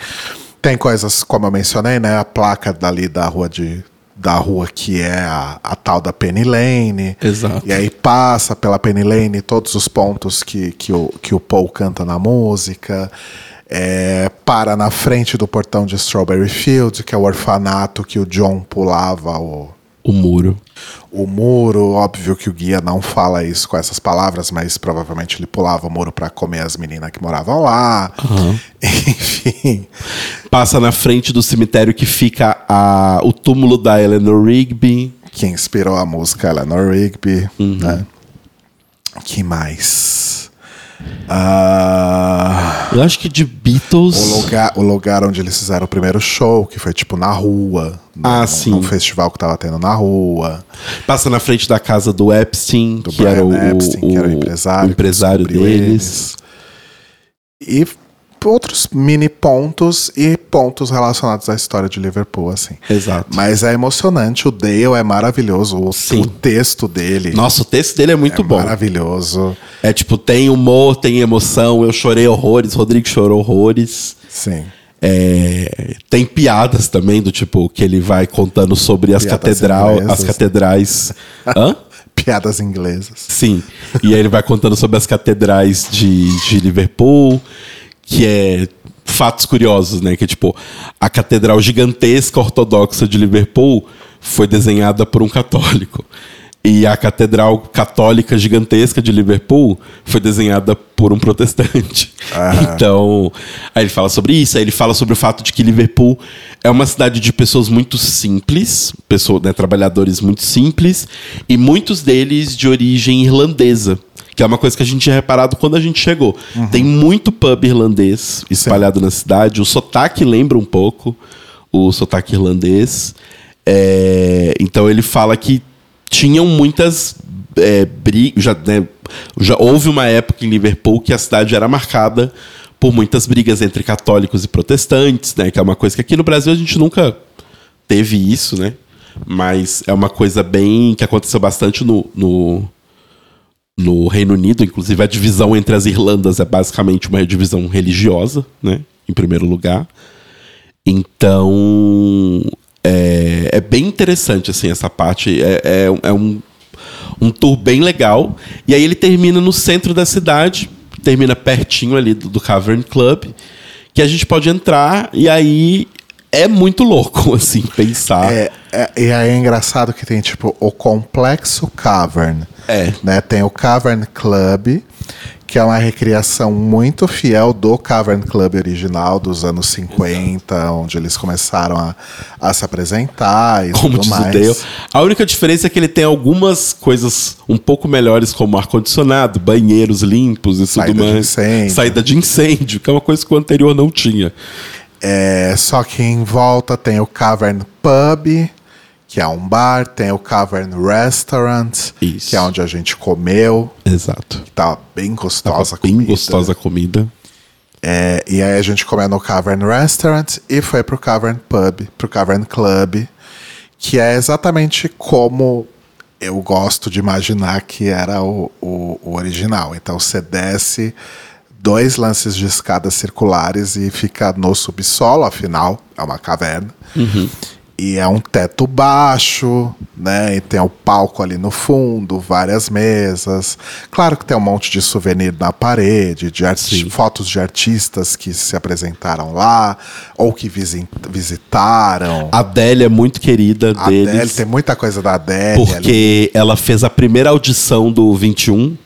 Tem coisas, como eu mencionei, né? A placa dali da rua de. Da rua que é a, a tal da Penny Lane. Exato. E aí passa pela Penny Lane todos os pontos que, que, o, que o Paul canta na música. É, para na frente do portão de Strawberry Fields, que é o orfanato que o John pulava o, O muro. o muro. Óbvio que o guia não fala isso com essas palavras, mas provavelmente ele pulava o muro para comer as meninas que moravam lá. Passa na frente do cemitério que fica a, o túmulo da Eleanor Rigby. que inspirou a música Eleanor Rigby, Uhum. né? Que mais? Ah, Eu acho que de Beatles. o, lugar, o lugar onde eles fizeram o primeiro show, que foi tipo na rua. Ah, num, sim. Num festival que tava tendo na rua. Passa na frente da casa do Epstein, Do que era o, Epstein, que era o o- empresário. o empresário deles. eles. E outros mini pontos e pontos relacionados à história de Liverpool, assim. Exato. Mas é emocionante, o Dale é maravilhoso, o, o texto dele Nossa, o texto dele é muito é bom. maravilhoso. É tipo, tem humor, tem emoção. Eu chorei horrores, Rodrigo chorou horrores. Sim. É, tem piadas também, do tipo, que ele vai contando sobre as, catedral, inglesas. as catedrais. Hã? Piadas inglesas. Sim. E aí ele vai contando sobre as catedrais de, de Liverpool, que é fatos curiosos, né? Que tipo, a catedral gigantesca ortodoxa de Liverpool foi desenhada por um católico. E a catedral católica gigantesca de Liverpool foi desenhada por um protestante. Ah. Então, aí ele fala sobre isso, aí ele fala sobre o fato de que Liverpool é uma cidade de pessoas muito simples, pessoas, né, trabalhadores muito simples, e muitos deles de origem irlandesa. Que é uma coisa que a gente tinha reparado quando a gente chegou. Tem muito pub irlandês espalhado na cidade. O sotaque lembra um pouco o sotaque irlandês. É, então ele fala que tinham muitas é, brigas. Já, né, já houve uma época em Liverpool que a cidade era marcada por muitas brigas entre católicos e protestantes, né? Que é uma coisa que aqui no Brasil a gente nunca teve isso, né? Mas é uma coisa bem que aconteceu bastante no, no, no Reino Unido. Inclusive, a divisão entre as Irlandas é basicamente uma divisão religiosa, né? Em primeiro lugar. Então, é, é bem interessante, assim, essa parte. É, é, é um, um tour bem legal. E aí ele termina no centro da cidade, termina pertinho ali do, do Cavern Club, que a gente pode entrar e aí é muito louco, assim, pensar. É, é, e aí é engraçado que tem, tipo, o Complexo Cavern. É. Né? Tem o Cavern Club, que é uma recriação muito fiel do Cavern Club original dos anos 50, onde eles começaram a, a se apresentar e Como tudo diz o mais. Dale. A única diferença é que ele tem algumas coisas um pouco melhores, como ar-condicionado, banheiros limpos e Saída tudo de mais. incêndio. Saída de incêndio, que é uma coisa que o anterior não tinha. É, só que em volta tem o Cavern Pub, que é um bar, tem o Cavern Restaurant, Isso. que é onde a gente comeu, Exato. que tá bem gostosa a Bem comida. gostosa a comida. É, e aí a gente comeu no Cavern Restaurant e foi pro Cavern Pub, pro Cavern Club, que é exatamente como eu gosto de imaginar que era o, o, o original. Então você desce dois lances de escadas circulares e fica no subsolo, afinal, é uma caverna. E é um teto baixo, né? E tem o palco ali no fundo, várias mesas. Claro que tem um monte de souvenir na parede, de arti- fotos de artistas que se apresentaram lá, ou que visi- visitaram. A Adélia é muito querida A deles. Adele, tem muita coisa da Adele ali. Porque ela fez a primeira audição do 21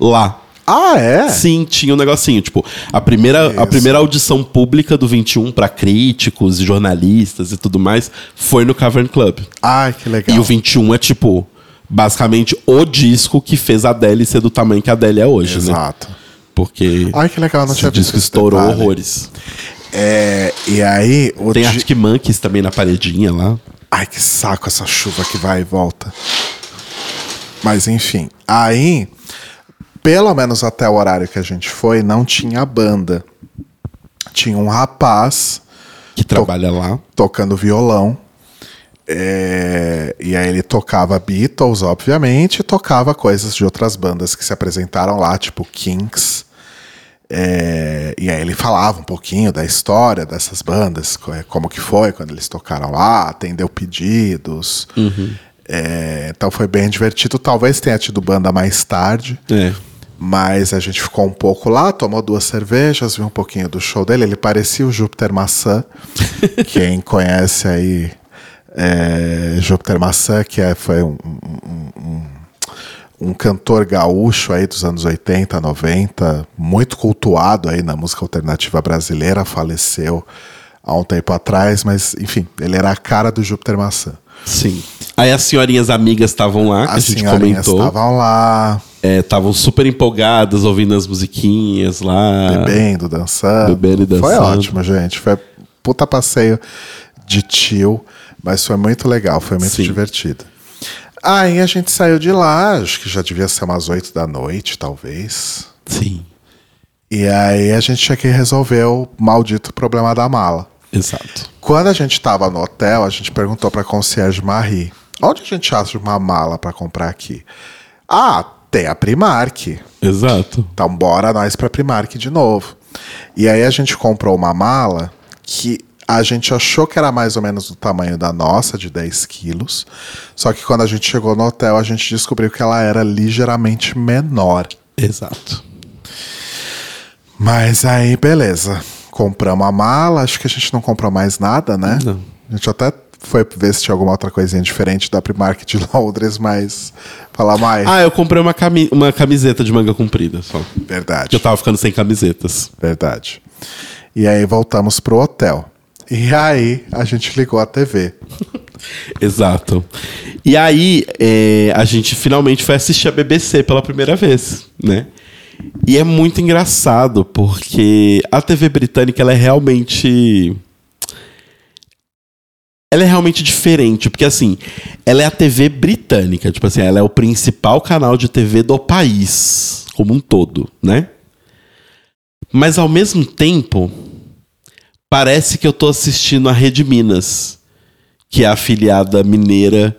lá. Ah, é? Sim, tinha um negocinho. Tipo, a primeira, a primeira audição pública do 21 pra críticos e jornalistas e tudo mais foi no Cavern Club. Ai, que legal. E o 21 é, tipo, basicamente o disco que fez a Adele ser do tamanho que a Adele é hoje, né? Exato. Porque Ai, que legal, não esse disco estourou detalhe. horrores. É, e aí, Tem di- Arctic Monkeys também na paredinha lá. Ai, que saco essa chuva que vai e volta. Mas enfim, aí, pelo menos até o horário que a gente foi, não tinha banda. Tinha um rapaz Que trabalha lá. tocando violão. É, e aí ele tocava Beatles, obviamente, e tocava coisas de outras bandas que se apresentaram lá, tipo Kinks. É, e aí ele falava um pouquinho da história dessas bandas, co- como que foi quando eles tocaram lá, atendeu pedidos. É, então foi bem divertido. Talvez tenha tido banda mais tarde. É. Mas a gente ficou um pouco lá, tomou duas cervejas, viu um pouquinho do show dele. Ele parecia o Júpiter Maçã. Quem conhece aí é, Júpiter Maçã, que é, foi um, um- um- um cantor gaúcho aí dos anos 80, 90, muito cultuado aí na música alternativa brasileira, faleceu há um tempo atrás, mas enfim, ele era a cara do Júpiter Maçã. Sim. Aí as senhorinhas amigas estavam lá, que a As gente senhorinhas comentou. estavam lá, Estavam super empolgadas, ouvindo as musiquinhas lá. bebendo, dançando. Bebendo e Foi dançando. ótimo, gente. Foi puta passeio de tio, mas foi muito legal, foi muito Sim. divertido. Aí a gente saiu de lá, acho que já devia ser umas 8 da noite, talvez. Sim, E aí a gente tinha que resolver o maldito problema da mala. exato. Quando a gente tava no hotel, a gente perguntou pra concierge Marie: onde a gente acha uma mala pra comprar aqui? Ah, tem a Primark. Exato. Então, bora nós pra Primark de novo. E aí a gente comprou uma mala que a gente achou que era mais ou menos do tamanho da nossa, de 10 quilos. Só que quando a gente chegou no hotel, a gente descobriu que ela era ligeiramente menor. Exato. Mas aí, beleza. Compramos a mala. Acho que a gente não comprou mais nada, né? Não. A gente até foi ver se tinha alguma outra coisinha diferente da Primark de Londres, mas falar mais. Ah, eu comprei uma, cami uma camiseta de manga comprida só. Verdade. Porque eu tava ficando sem camisetas. Verdade. E aí voltamos pro hotel. E aí a gente ligou a TV. Exato. E aí é, a gente finalmente foi assistir a BBC pela primeira vez, né? E é muito engraçado porque a TV britânica ela é realmente ela é realmente diferente, porque assim, ela é a TV britânica, tipo assim, ela é o principal canal de TV do país, como um todo, né? Mas ao mesmo tempo, parece que eu tô assistindo a Rede Minas, que é a afiliada mineira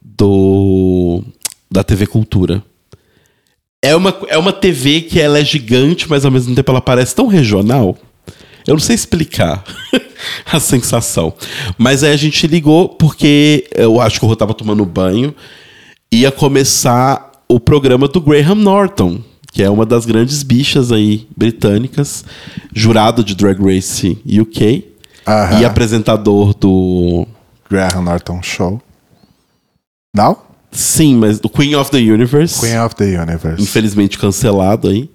do da TV Cultura. É uma, é uma TV que ela é gigante, mas ao mesmo tempo ela parece tão regional. Eu não sei explicar a sensação. Mas aí a gente ligou porque eu acho que o Rô tava tomando banho. Ia começar o programa do Graham Norton, que é uma das grandes bichas aí britânicas, jurado de Drag Race UK e apresentador do. Graham Norton Show. Não? Sim, mas do Queen of the Universe. Queen of the Universe. infelizmente cancelado aí.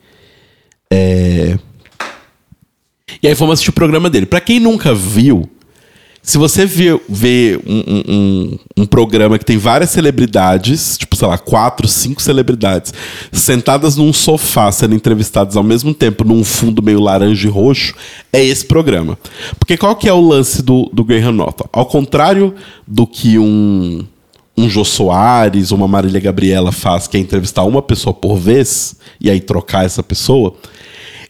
É... E aí fomos assistir o programa dele. Pra quem nunca viu, se você vê, vê um, um- um- programa que tem várias celebridades, tipo, sei lá, quatro, cinco celebridades, sentadas num sofá sendo entrevistadas ao mesmo tempo num fundo meio laranja e roxo, é esse programa. Porque qual que é o lance do, do Graham Norton? Ao contrário do que um, um Jô Soares ou uma Marília Gabriela faz, que é entrevistar uma pessoa por vez e aí trocar essa pessoa,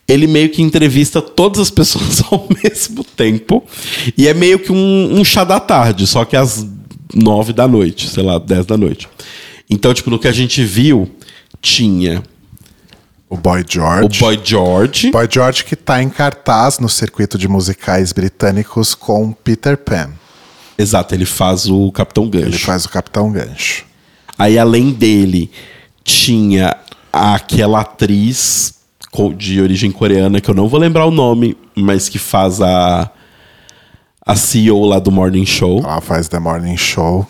ele meio que entrevista todas as pessoas ao mesmo tempo. E é meio que um, um chá da tarde, só que às nove da noite, sei lá, dez da noite. Então, tipo, no que a gente viu, tinha O Boy o George. Boy George. Boy George que tá em cartaz no circuito de musicais britânicos com Peter Pan. Exato, ele faz o Capitão Gancho. Ele faz o Capitão Gancho. Aí, além dele, tinha aquela atriz de origem coreana, que eu não vou lembrar o nome, mas que faz a, a CEO lá do Morning Show. Ela faz The Morning Show.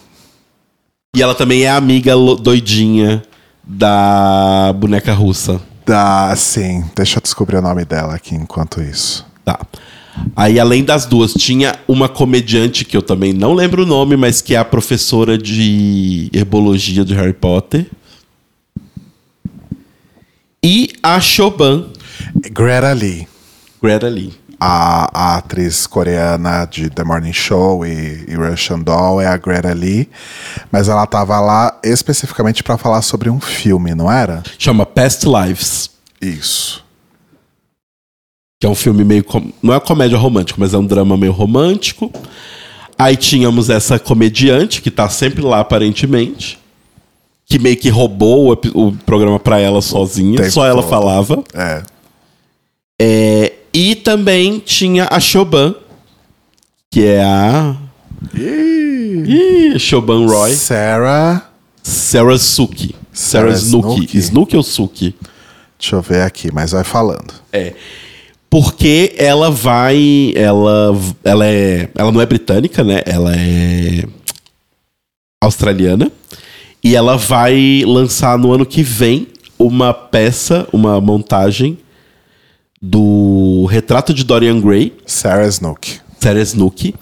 E ela também é amiga doidinha da boneca russa. Da, sim, deixa eu descobrir o nome dela aqui enquanto isso. Tá. Aí, além das duas, tinha uma comediante que eu também não lembro o nome, mas que é a professora de herbologia de Harry Potter. E a Shoban, Greta Lee, Greta Lee. a, a atriz coreana de The Morning Show e, e Russian Doll é a Greta Lee, mas ela tava lá especificamente para falar sobre um filme, não era? Chama Past Lives. Isso. Que é um filme meio. com- Não é comédia romântica, mas é um drama meio romântico. Aí tínhamos essa comediante, que tá sempre lá aparentemente. Que meio que roubou o, o programa pra ela sozinha. Tempo Só ela todo. falava. É. É, e também tinha a Shoban, que é a. Ih, Shoban Roy. Sarah. Sarah Suki. Sarah, Sarah. Snooki ou Suki? Deixa eu ver aqui, mas vai falando. É. Porque ela vai. Ela, ela é. Ela não é britânica, né? Ela é. australiana. E ela vai lançar no ano que vem uma peça, uma montagem do retrato de Dorian Gray, Sarah Snook. Sarah Snook,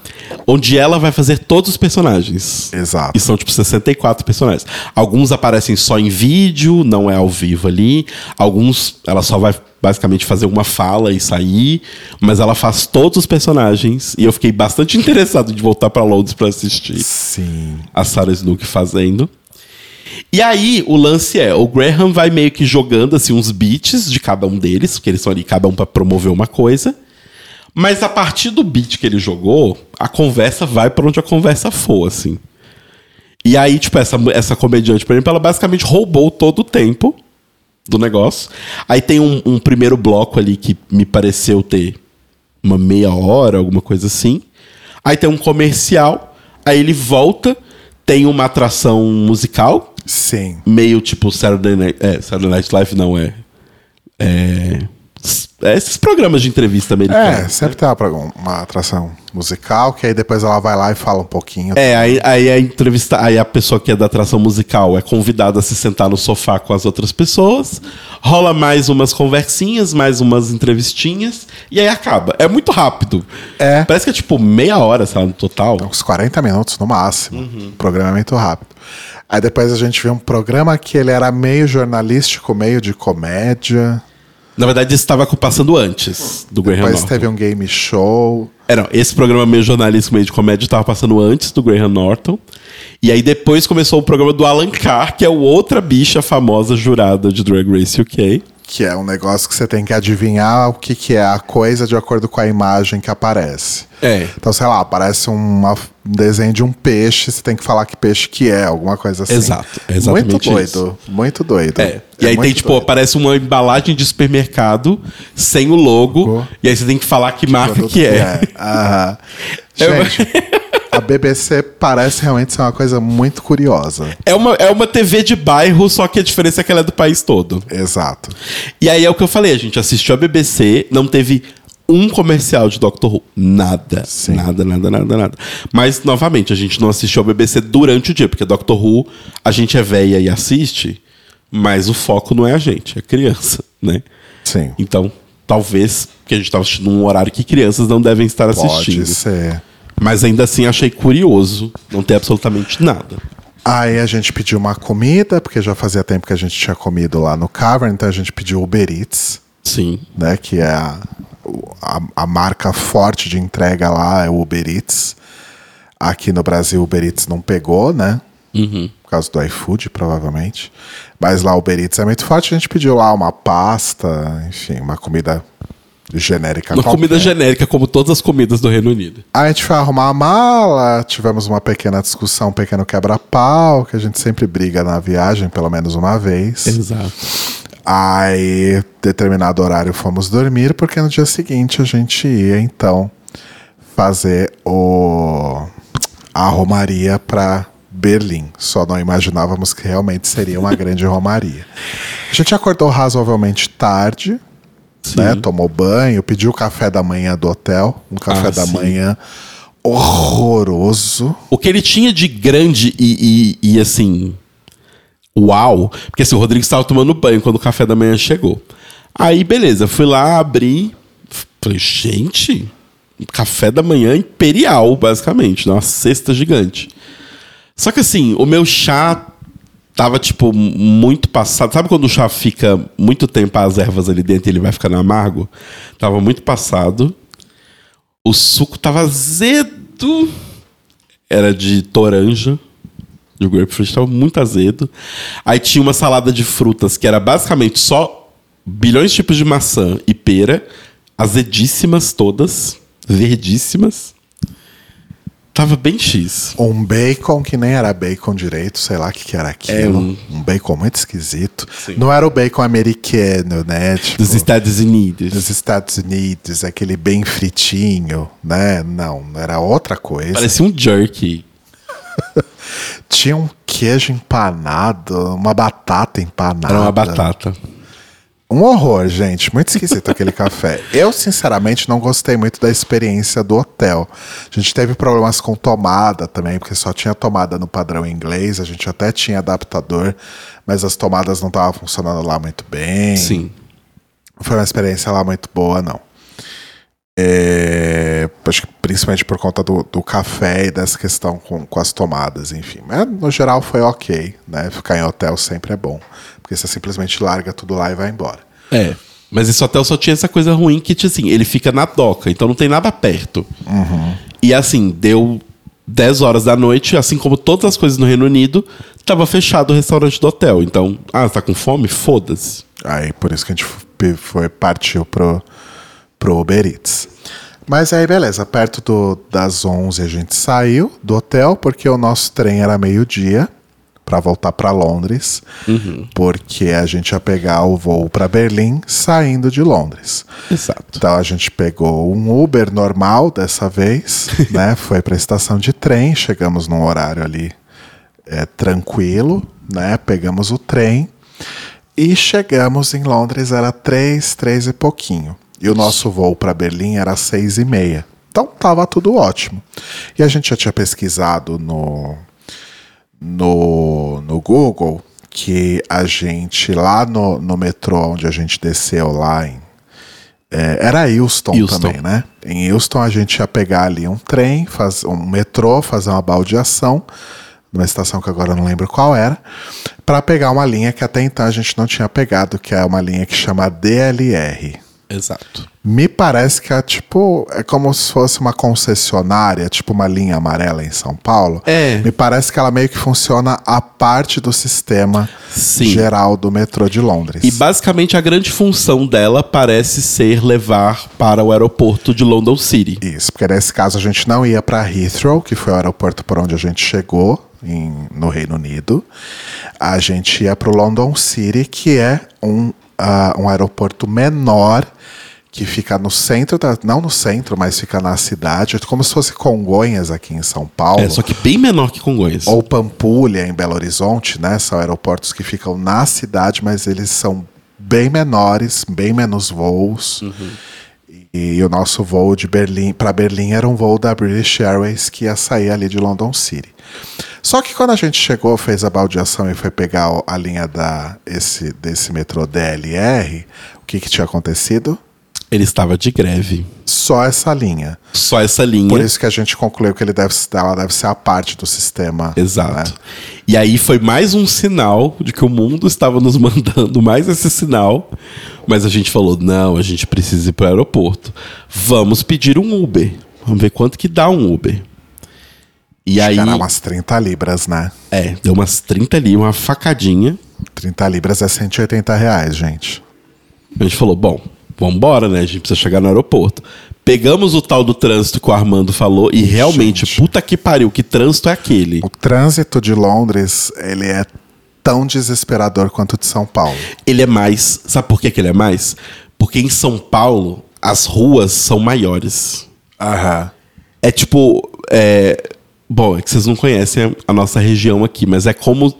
onde ela vai fazer todos os personagens. Exato. E são, tipo, 64 personagens. Alguns aparecem só em vídeo, não é ao vivo ali. Alguns, ela só vai basicamente fazer uma fala e sair. Mas ela faz todos os personagens. E eu fiquei bastante interessado de voltar pra Londres pra assistir Sim. a Sarah Snook fazendo. E aí, o lance é, o Graham vai meio que jogando assim uns beats de cada um deles, porque eles estão ali cada um pra promover uma coisa. Mas a partir do beat que ele jogou, a conversa vai pra onde a conversa for, assim. E aí, tipo, essa, essa comediante, por exemplo, ela basicamente roubou todo o tempo do negócio. Aí tem um, um primeiro bloco ali que me pareceu ter uma meia hora, alguma coisa assim. Aí tem um comercial, aí ele volta, tem uma atração musical, Sim. meio tipo Saturday Night, é, Saturday Night Live não é. É. é esses programas de entrevista É, americanos. sempre tem uma, uma atração musical, que aí depois ela vai lá e fala um pouquinho. É, aí, aí a entrevista, aí a pessoa que é da atração musical é convidada a se sentar no sofá com as outras pessoas, rola mais umas conversinhas, mais umas entrevistinhas, e aí acaba. É muito rápido. É. Parece que é tipo meia hora, sabe, no total. Uns 40 minutos no máximo. Uhum. O programa é muito rápido. Aí depois a gente vê um programa que ele era meio jornalístico, meio de comédia. Na verdade, isso estava passando antes do Graham Depois Norton. teve um game show. É, não, esse programa meio jornalístico, meio de comédia, estava passando antes do Graham Norton. E aí depois começou o programa do Alan Carr, que é outra bicha famosa jurada de Drag Race UK. Que é um negócio que você tem que adivinhar o que, que é a coisa de acordo com a imagem que aparece. É. Então, sei lá, aparece uma- um desenho de um peixe, você tem que falar que peixe que é, alguma coisa assim. Exato, é exatamente Muito doido, isso. muito doido. É. E aí tem, tipo, doido. aparece uma embalagem de supermercado sem o logo. E aí você tem que falar que marca Produto que é. Aham. É, Gente, a BBC parece realmente ser uma coisa muito curiosa. É uma, é uma TV de bairro, só que a diferença é que ela é do país todo. Exato. E aí é o que eu falei, a gente assistiu a BBC, não teve um comercial de Doctor Who. Nada. Sim. Nada, nada, nada, nada. Mas, novamente, a gente não assistiu a BBC durante o dia, porque Doctor Who, a gente é velha e assiste, mas o foco não é a gente, é criança, né? Sim. Então, talvez, porque a gente estava assistindo num horário que crianças não devem estar assistindo. Pode ser. Mas ainda assim achei curioso não ter absolutamente nada. Aí a gente pediu uma comida, porque já fazia tempo que a gente tinha comido lá no Cavern, então a gente pediu Uber Eats, Sim. né? Que é a, a, a marca forte de entrega lá, é o Uber Eats. Aqui no Brasil o Uber Eats não pegou, né? Por causa do iFood, provavelmente. Mas lá o Uber Eats é muito forte. A gente pediu lá uma pasta, enfim, uma comida genérica. Uma comida genérica, como todas as comidas do Reino Unido. Aí a gente foi arrumar a mala, tivemos uma pequena discussão, um pequeno quebra-pau, que a gente sempre briga na viagem, pelo menos uma vez. Exato. Aí, determinado horário, fomos dormir, porque no dia seguinte a gente ia, então, fazer o... a romaria para Berlim. Só não imaginávamos que realmente seria uma grande romaria. A gente acordou razoavelmente tarde, né? Tomou banho, pediu o café da manhã do hotel. Um café Ah, da sim. manhã horroroso. O que ele tinha de grande e, e- e, assim. Uau! Porque assim, o Rodrigo estava tomando banho quando o café da manhã chegou. Aí, beleza, fui lá, abri. Falei, gente, café da manhã imperial, basicamente, né? uma cesta gigante. Só que assim, o meu chá tava, tipo, muito passado. Sabe quando o chá fica muito tempo as ervas ali dentro e ele vai ficando amargo? Tava muito passado. O suco tava azedo. Era de toranja. De grapefruit, tava muito azedo. Aí tinha uma salada de frutas que era basicamente só bilhões de tipos de maçã e pera, azedíssimas todas, verdíssimas. Tava bem X. Um bacon que nem era bacon direito, sei lá o que, que era aquilo. É, um... um- bacon muito esquisito. Sim. Não era o bacon americano, né? Tipo, Dos Estados Unidos. dos Estados Unidos, aquele bem fritinho, né? Não, era outra coisa. Parecia um jerky. Tinha um queijo empanado, uma batata empanada. Era uma batata. Um horror, gente. Muito esquisito aquele café. Eu, sinceramente, não gostei muito da experiência do hotel. A gente teve problemas com tomada também, porque só tinha tomada no padrão inglês. A gente até tinha adaptador, mas as tomadas não estavam funcionando lá muito bem. Sim. Não foi uma experiência lá muito boa, não. É, acho que principalmente por conta do, do café e dessa questão com, com as tomadas, enfim. Mas no geral foi ok, né? Ficar em hotel sempre é bom. Porque você simplesmente larga tudo lá e vai embora. É. Mas esse hotel só tinha essa coisa ruim que, tipo assim, ele fica na doca, então não tem nada perto. E assim, deu 10 horas da noite, assim como todas as coisas no Reino Unido, tava fechado o restaurante do hotel. Então, ah, tá com fome? Foda-se. Aí por isso que a gente foi, partiu pro, pro Uber Eats. Mas aí beleza, perto do, das 11 a gente saiu do hotel, porque o nosso trem era meio-dia para voltar para Londres, porque a gente ia pegar o voo para Berlim saindo de Londres. Exato. Então a gente pegou um Uber normal dessa vez, né? Foi para a estação de trem, chegamos num horário ali é, tranquilo, né? Pegamos o trem E chegamos em Londres, era três, três e pouquinho. E o nosso voo para Berlim era seis e meia. Então tava tudo ótimo. E a gente já tinha pesquisado no, no, no Google que a gente, lá no, no metrô onde a gente desceu lá em. é, era Houston, Houston. também, né? Em Houston a gente ia pegar ali um trem, faz, um metrô, fazer uma baldeação, numa estação que agora não lembro qual era, para pegar uma linha que até então a gente não tinha pegado, que é uma linha que chama DLR. Exato. Me parece que é tipo. É como se fosse uma concessionária, tipo uma linha amarela em São Paulo. É. Me parece que ela meio que funciona a parte do sistema Sim. geral do metrô de Londres. E basicamente a grande função dela parece ser levar para o aeroporto de London City. Isso, porque nesse caso a gente não ia para Heathrow, que foi o aeroporto por onde a gente chegou em- no Reino Unido. A gente ia para o London City, que é um, ah, um aeroporto menor que fica no centro, da, não no centro, mas fica na cidade, como se fosse Congonhas aqui em São Paulo. É, só que bem menor que Congonhas. Ou Pampulha, em Belo Horizonte, né? São aeroportos que ficam na cidade, mas eles são bem menores, bem menos voos. E, o nosso voo de Berlim para Berlim era um voo da British Airways que ia sair ali de London City. Só que quando a gente chegou, fez a baldeação e foi pegar a linha da, esse, desse metrô DLR, o que, que tinha acontecido? Ele estava de greve. Só essa linha. Só essa linha. Por isso que a gente concluiu que ele deve, ela deve ser a parte do sistema. Exato. né? E aí foi mais um sinal de que o mundo estava nos mandando mais esse sinal. Mas a gente falou: não, a gente precisa ir para o aeroporto. Vamos pedir um Uber. Vamos ver quanto que dá um Uber. E aí, Era umas 30 libras, né? é, deu umas 30 ali, uma facadinha. 30 libras é 180 reais, gente. A gente falou: bom, vambora, né? A gente precisa chegar no aeroporto. Pegamos o tal do trânsito que o Armando falou e realmente, Gente. puta que pariu, que trânsito é aquele? O trânsito de Londres, ele é tão desesperador quanto o de São Paulo. Ele é mais. Sabe por que, que ele é mais? Porque em São Paulo as ruas são maiores. Aham. É tipo. é, Bom, é que vocês não conhecem a nossa região aqui, mas é como.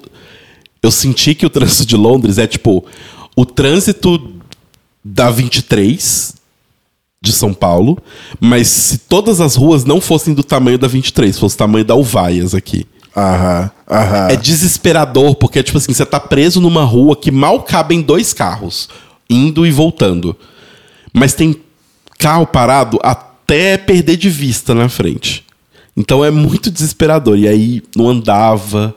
Eu senti que o trânsito de Londres é tipo. O trânsito da 23 de São Paulo, mas se todas as ruas não fossem do tamanho da 23, fosse o tamanho da Uvaias aqui. Aham. Aham. É desesperador, porque, tipo assim, você tá preso numa rua que mal cabem dois carros, indo e voltando. Mas tem carro parado até perder de vista na frente. Então é muito desesperador. E aí não andava.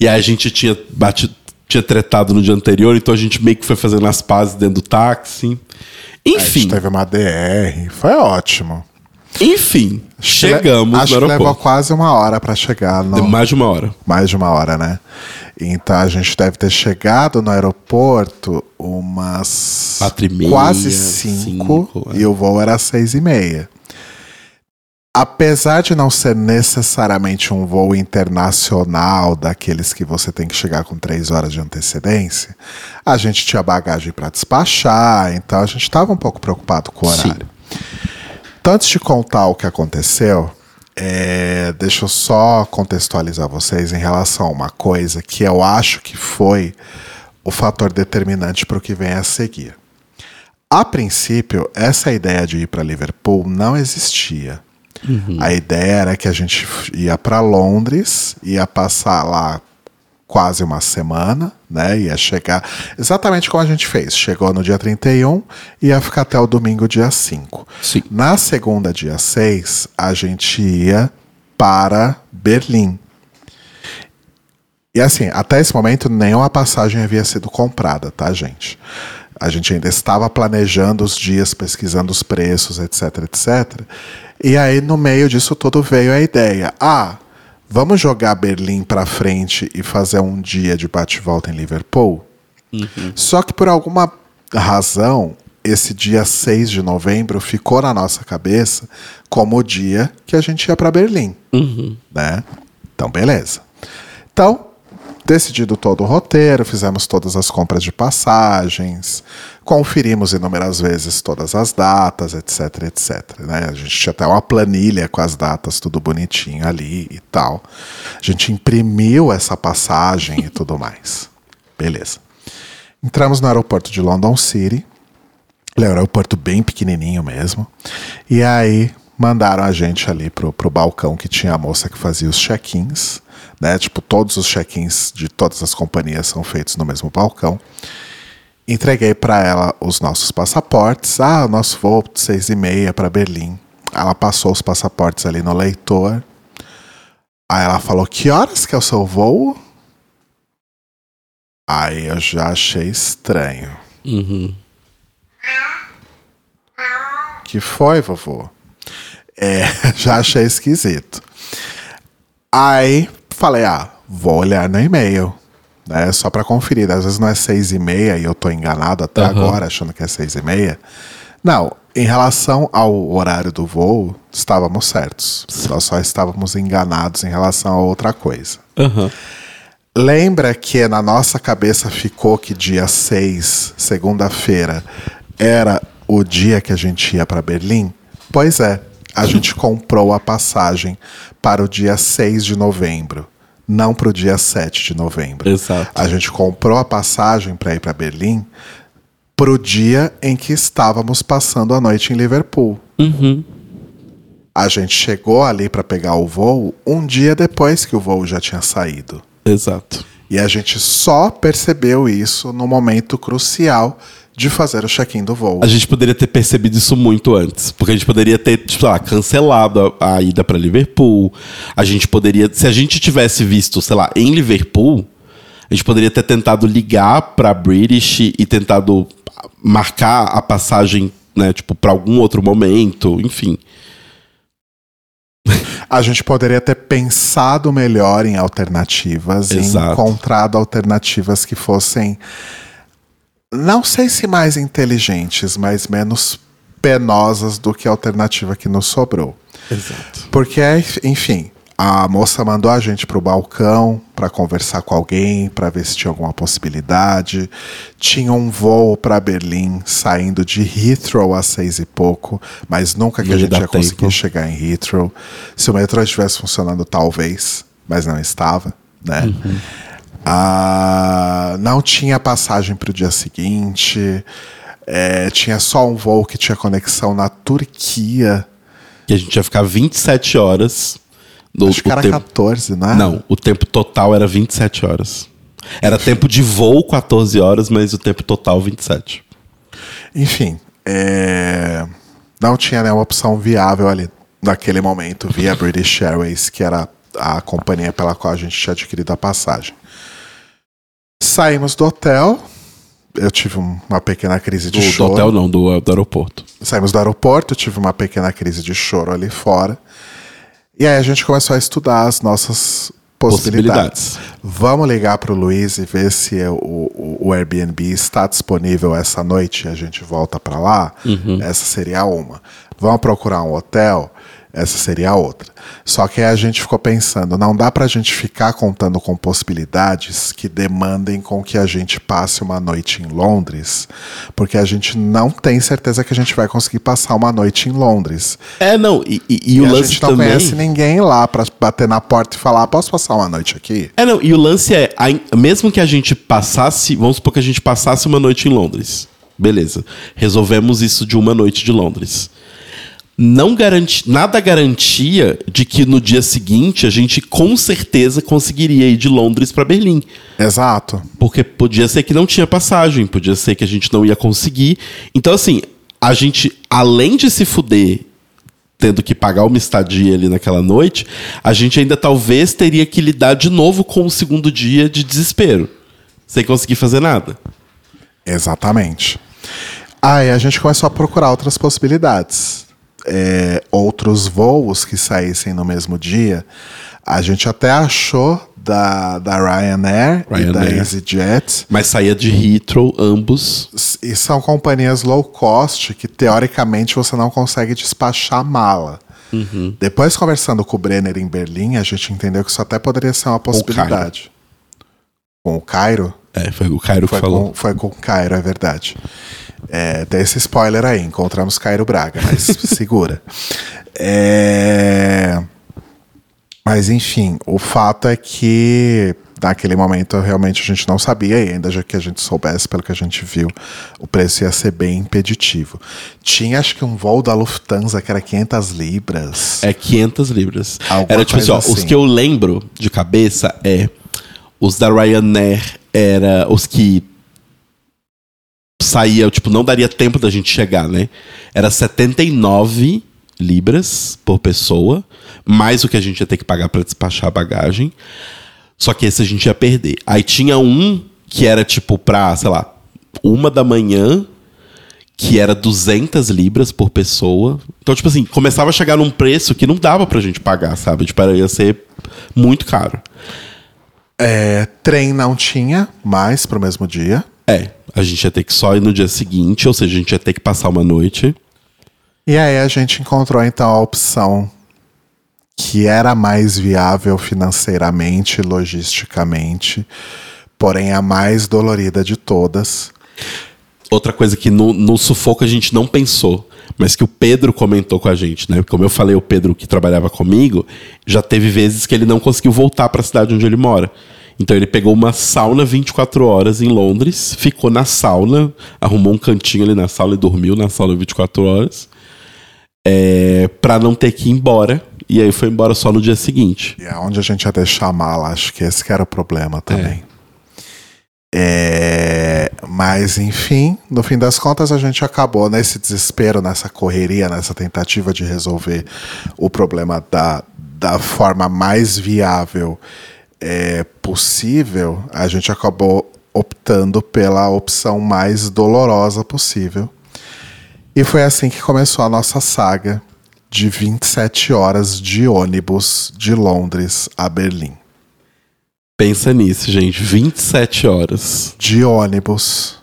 E aí a gente tinha batido, tinha tretado no dia anterior, então a gente meio que foi fazendo as pazes dentro do táxi. A Enfim, gente teve uma DR. Foi ótimo. enfim, chegamos Acho no que levou aeroporto. quase uma hora pra chegar no. Mais de uma hora. Mais de uma hora, né? Então a gente deve ter chegado no aeroporto umas Quatro e meia, quase cinco, cinco, é. e o voo era seis e meia. Apesar de não ser necessariamente um voo internacional, daqueles que você tem que chegar com três horas de antecedência, a gente tinha bagagem para despachar, então a gente estava um pouco preocupado com o Sim. horário. Então, antes de contar o que aconteceu, é, deixa eu só contextualizar vocês em relação a uma coisa que eu acho que foi o fator determinante para o que vem a seguir. A princípio, essa ideia de ir para Liverpool não existia. A ideia era que a gente ia para Londres, ia passar lá quase uma semana, né? Ia chegar exatamente como a gente fez. Chegou no dia 31 e ia ficar até o domingo, dia 5. Sim. Na segunda, dia 6, a gente ia para Berlim. E assim, até esse momento nenhuma passagem havia sido comprada, tá, gente? A gente ainda estava planejando os dias, pesquisando os preços, etc, etc. E aí, no meio disso tudo, veio a ideia: ah, vamos jogar Berlim para frente e fazer um dia de bate-volta em Liverpool? Só que por alguma razão, esse dia 6 de novembro ficou na nossa cabeça como o dia que a gente ia para Berlim, né? Então, beleza. Então, decidido todo o roteiro, fizemos todas as compras de passagens, conferimos inúmeras vezes todas as datas, etc, etc. Né? A gente tinha até uma planilha com as datas, tudo bonitinho ali e tal. A gente imprimiu essa passagem e tudo mais. Beleza. Entramos no aeroporto de London City. Ele é um aeroporto bem pequenininho mesmo. E aí mandaram a gente ali pro, pro balcão que tinha a moça que fazia os check-ins. Né? Tipo, todos os check-ins de todas as companhias são feitos no mesmo balcão. Entreguei para ela os nossos passaportes. Ah, o nosso voo de seis e meia para Berlim. Ela passou os passaportes ali no leitor. Aí ela falou: Que horas que é o seu voo? Aí eu já achei estranho. Uhum. Que foi, vovô? É, já achei esquisito. Aí falei: Ah, vou olhar no e-mail. Né, só para conferir. Às vezes não é seis e meia e eu tô enganado até Uhum. agora, achando que é seis e meia. Não, em relação ao horário do voo, estávamos certos. Nós só estávamos enganados em relação a outra coisa. Aham. Lembra que na nossa cabeça ficou que dia 6, segunda-feira, era o dia que a gente ia para Berlim? Pois é, a gente comprou a passagem para o dia 6 de novembro, não para o dia 7 de novembro. Exato. A gente comprou a passagem para ir para Berlim para o dia em que estávamos passando a noite em Liverpool. Uhum. A gente chegou ali para pegar o voo um dia depois que o voo já tinha saído. Exato. E a gente só percebeu isso no momento crucial de fazer o check-in do voo. A gente poderia ter percebido isso muito antes. Porque a gente poderia ter, tipo, sei lá, cancelado a, a ida pra Liverpool. A gente poderia. Se a gente tivesse visto, sei lá, em Liverpool, a gente poderia ter tentado ligar pra British e tentado marcar a passagem, né, tipo, pra algum outro momento, enfim. A gente poderia ter pensado melhor em alternativas e Exato. encontrado alternativas que fossem, não sei se mais inteligentes, mas menos penosas do que a alternativa que nos sobrou. Exato. Porque, enfim, a moça mandou a gente pro balcão para conversar com alguém, para ver se tinha alguma possibilidade. Tinha um voo para Berlim saindo de Heathrow às seis e pouco, mas nunca que Não a gente ia conseguir tempo. chegar em Heathrow. Se o metrô estivesse funcionando, talvez, mas não estava, né? Uhum. Ah, não tinha passagem para o dia seguinte. é, tinha só um voo que tinha conexão na Turquia. Que a gente ia ficar 27 horas. Do, Acho que era tempo- 14, né? Não, o tempo total era 27 horas. Era tempo de voo 14 horas, mas o tempo total 27. Enfim, é, não tinha nenhuma opção viável ali naquele momento via British Airways, que era a companhia pela qual a gente tinha adquirido a passagem. Saímos do hotel. Eu tive um- uma pequena crise de Do, do choro. hotel não, do, do aeroporto. Saímos do aeroporto, eu tive uma pequena crise de choro ali fora. E aí a gente começou a estudar as nossas possibilidades. Possibilidades. Vamos ligar para o Luiz e ver se o, o, o Airbnb está disponível essa noite e a gente volta para lá. Essa seria uma. Vamos procurar um hotel. Essa seria a outra. Só que aí a gente ficou pensando, não dá pra gente ficar contando com possibilidades que demandem com que a gente passe uma noite em Londres, porque a gente não tem certeza que a gente vai conseguir passar uma noite em Londres. É, não, e, e- e E, o a lance gente não também. conhece ninguém lá pra bater na porta e falar, posso passar uma noite aqui? É, não, e o lance é, a- mesmo que a gente passasse, vamos supor que a gente passasse uma noite em Londres. Beleza. Resolvemos isso de uma noite de Londres. Não garanti, nada garantia de que no dia seguinte a gente com certeza conseguiria ir de Londres para Berlim. Exato. Porque podia ser que não tinha passagem, podia ser que a gente não ia conseguir. Então, assim, a gente, além de se fuder tendo que pagar uma estadia ali naquela noite, a gente ainda talvez teria que lidar de novo com o segundo dia de desespero. Sem conseguir fazer nada. Exatamente. Aí a gente começou a procurar outras possibilidades. É, outros voos que saíssem no mesmo dia. A gente até achou da, da Ryanair, e da Ryanair. EasyJet. Mas saía de Heathrow, ambos. E são companhias low cost que, teoricamente, você não consegue despachar mala. Depois, conversando com o Brenner em Berlim, a gente entendeu que isso até poderia ser uma possibilidade. Com o Cairo? É, foi o Cairo que Foi falou. com, foi com Cairo, é verdade. É, esse spoiler aí, encontramos Cairo Braga, mas segura. É, mas enfim, o fato é que naquele momento realmente a gente não sabia, e ainda já que a gente soubesse, pelo que a gente viu, o preço ia ser bem impeditivo. Tinha acho que um voo da Lufthansa que era 500 libras. É 500 libras. Alguma era tipo assim, ó, coisa os assim. que eu lembro de cabeça é os da Ryanair era os que saía, tipo, não daria tempo da gente chegar, né? Era 79 libras por pessoa, mais o que a gente ia ter que pagar pra despachar a bagagem. Só que esse a gente ia perder. Aí tinha um que era tipo pra, sei lá, uma da manhã, que era 200 libras por pessoa. Então, tipo assim, começava a chegar num preço que não dava pra gente pagar, sabe? Tipo, ia ser muito caro. É, trem não tinha mais pro mesmo dia. É, a gente ia ter que só ir no dia seguinte, ou seja, a gente ia ter que passar uma noite. E aí a gente encontrou então a opção que era mais viável financeiramente, logisticamente, porém a mais dolorida de todas. Outra coisa que no, no sufoco a gente não pensou, mas que o Pedro comentou com a gente, né? Como eu falei, o Pedro que trabalhava comigo, já teve vezes que ele não conseguiu voltar para a cidade onde ele mora. Então ele pegou uma sauna 24 horas em Londres, ficou na sauna, arrumou um cantinho ali na sauna e dormiu na sauna 24 horas, é, para não ter que ir embora. E aí foi embora só no dia seguinte. E aonde a gente ia deixar a mala, acho que esse que era o problema também. É, mas enfim, no fim das contas a gente acabou nesse desespero, nessa correria, nessa tentativa de resolver o problema da, da forma mais viável é, possível, a gente acabou optando pela opção mais dolorosa possível. E foi assim que começou a nossa saga de 27 horas de ônibus de Londres a Berlim. Pensa nisso, gente. 27 horas. De ônibus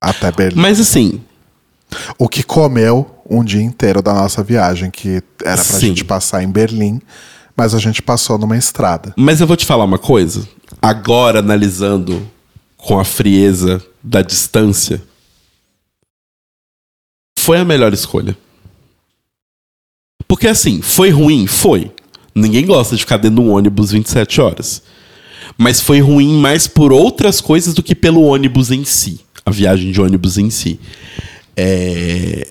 até Berlim. Mas assim, O que comeu um dia inteiro da nossa viagem, que era pra Sim. gente passar em Berlim, mas a gente passou numa estrada. Mas eu vou te falar uma coisa. Agora, analisando com a frieza da distância, foi a melhor escolha. Porque assim, foi ruim? Foi. Ninguém gosta de ficar dentro de um ônibus 27 horas. Mas foi ruim mais por outras coisas do que pelo ônibus em si. A viagem de ônibus em si. É,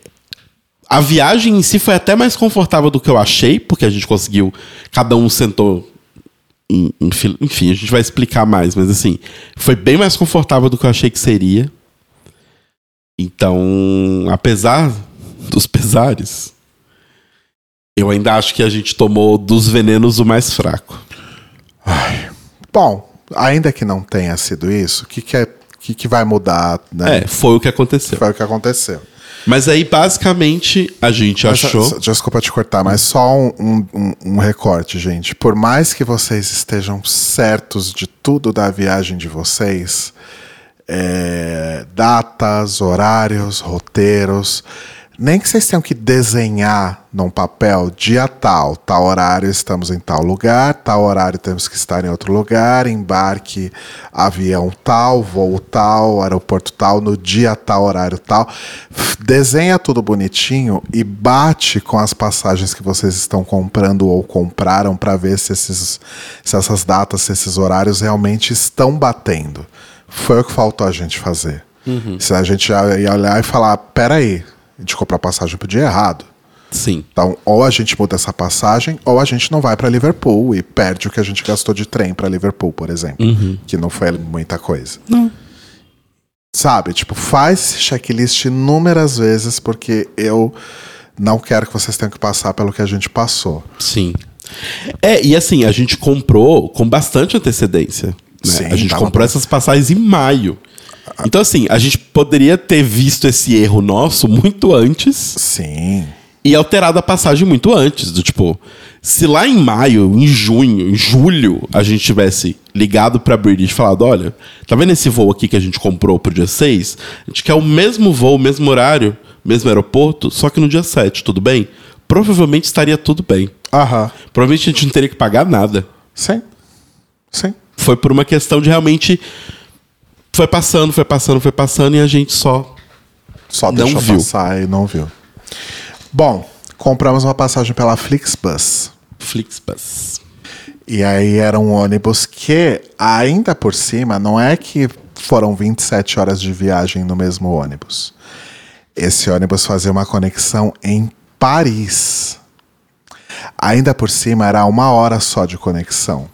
A viagem em si foi até mais confortável do que eu achei, porque a gente conseguiu. Cada um sentou. em- em Enfim, a gente vai explicar mais, mas assim, foi bem mais confortável do que eu achei que seria. Então, apesar dos pesares, eu ainda acho que a gente tomou dos venenos o mais fraco. Bom, ainda que não tenha sido isso, o que, que, é, que, que vai mudar? Né? É, foi o que aconteceu. Foi o que aconteceu. Mas aí, basicamente, a gente Mas, achou. só- Desculpa te cortar, mas só um, um- um- recorte, gente. Por mais que vocês estejam certos de tudo da viagem de vocês, é, datas, horários, roteiros, nem que vocês tenham que desenhar num papel dia tal, tal horário estamos em tal lugar, tal horário temos que estar em outro lugar, embarque avião tal, voo tal, aeroporto tal, no dia tal, horário tal. Desenha tudo bonitinho e bate com as passagens que vocês estão comprando ou compraram para ver se, esses, se essas datas, se esses horários realmente estão batendo. Foi o que faltou a gente fazer. Se a gente ia olhar e falar, peraí, a gente comprou a passagem pro dia errado. Sim. Então, ou a gente muda essa passagem, ou a gente não vai para Liverpool e perde o que a gente gastou de trem para Liverpool, por exemplo. Que não foi muita coisa. Não. Sabe? Tipo, faz checklist inúmeras vezes, porque eu não quero que vocês tenham que passar pelo que a gente passou. Sim. É, e assim, a gente comprou com bastante antecedência. né? Sim, a gente comprou essas passagens em maio. Então, assim, a gente poderia ter visto esse erro nosso muito antes Sim. e alterado a passagem muito antes. Do tipo, se lá em maio, em junho, em julho, a gente tivesse ligado pra British e falado: olha, tá vendo esse voo aqui que a gente comprou pro dia 6? A gente quer o mesmo voo, o mesmo horário, mesmo aeroporto, só que no dia 7, tudo bem? Provavelmente estaria tudo bem. Aham. Provavelmente a gente não teria que pagar nada. Sim. Sim. Foi por uma questão de realmente. Foi passando, foi passando, foi passando e a gente só. Só Não deixou viu. passar e não viu. Bom, compramos uma passagem pela Flixbus. Flixbus. E aí era um ônibus que, ainda por cima, não é que foram 27 horas de viagem no mesmo ônibus. Esse ônibus fazia uma conexão em Paris. Ainda por cima era uma hora só de conexão.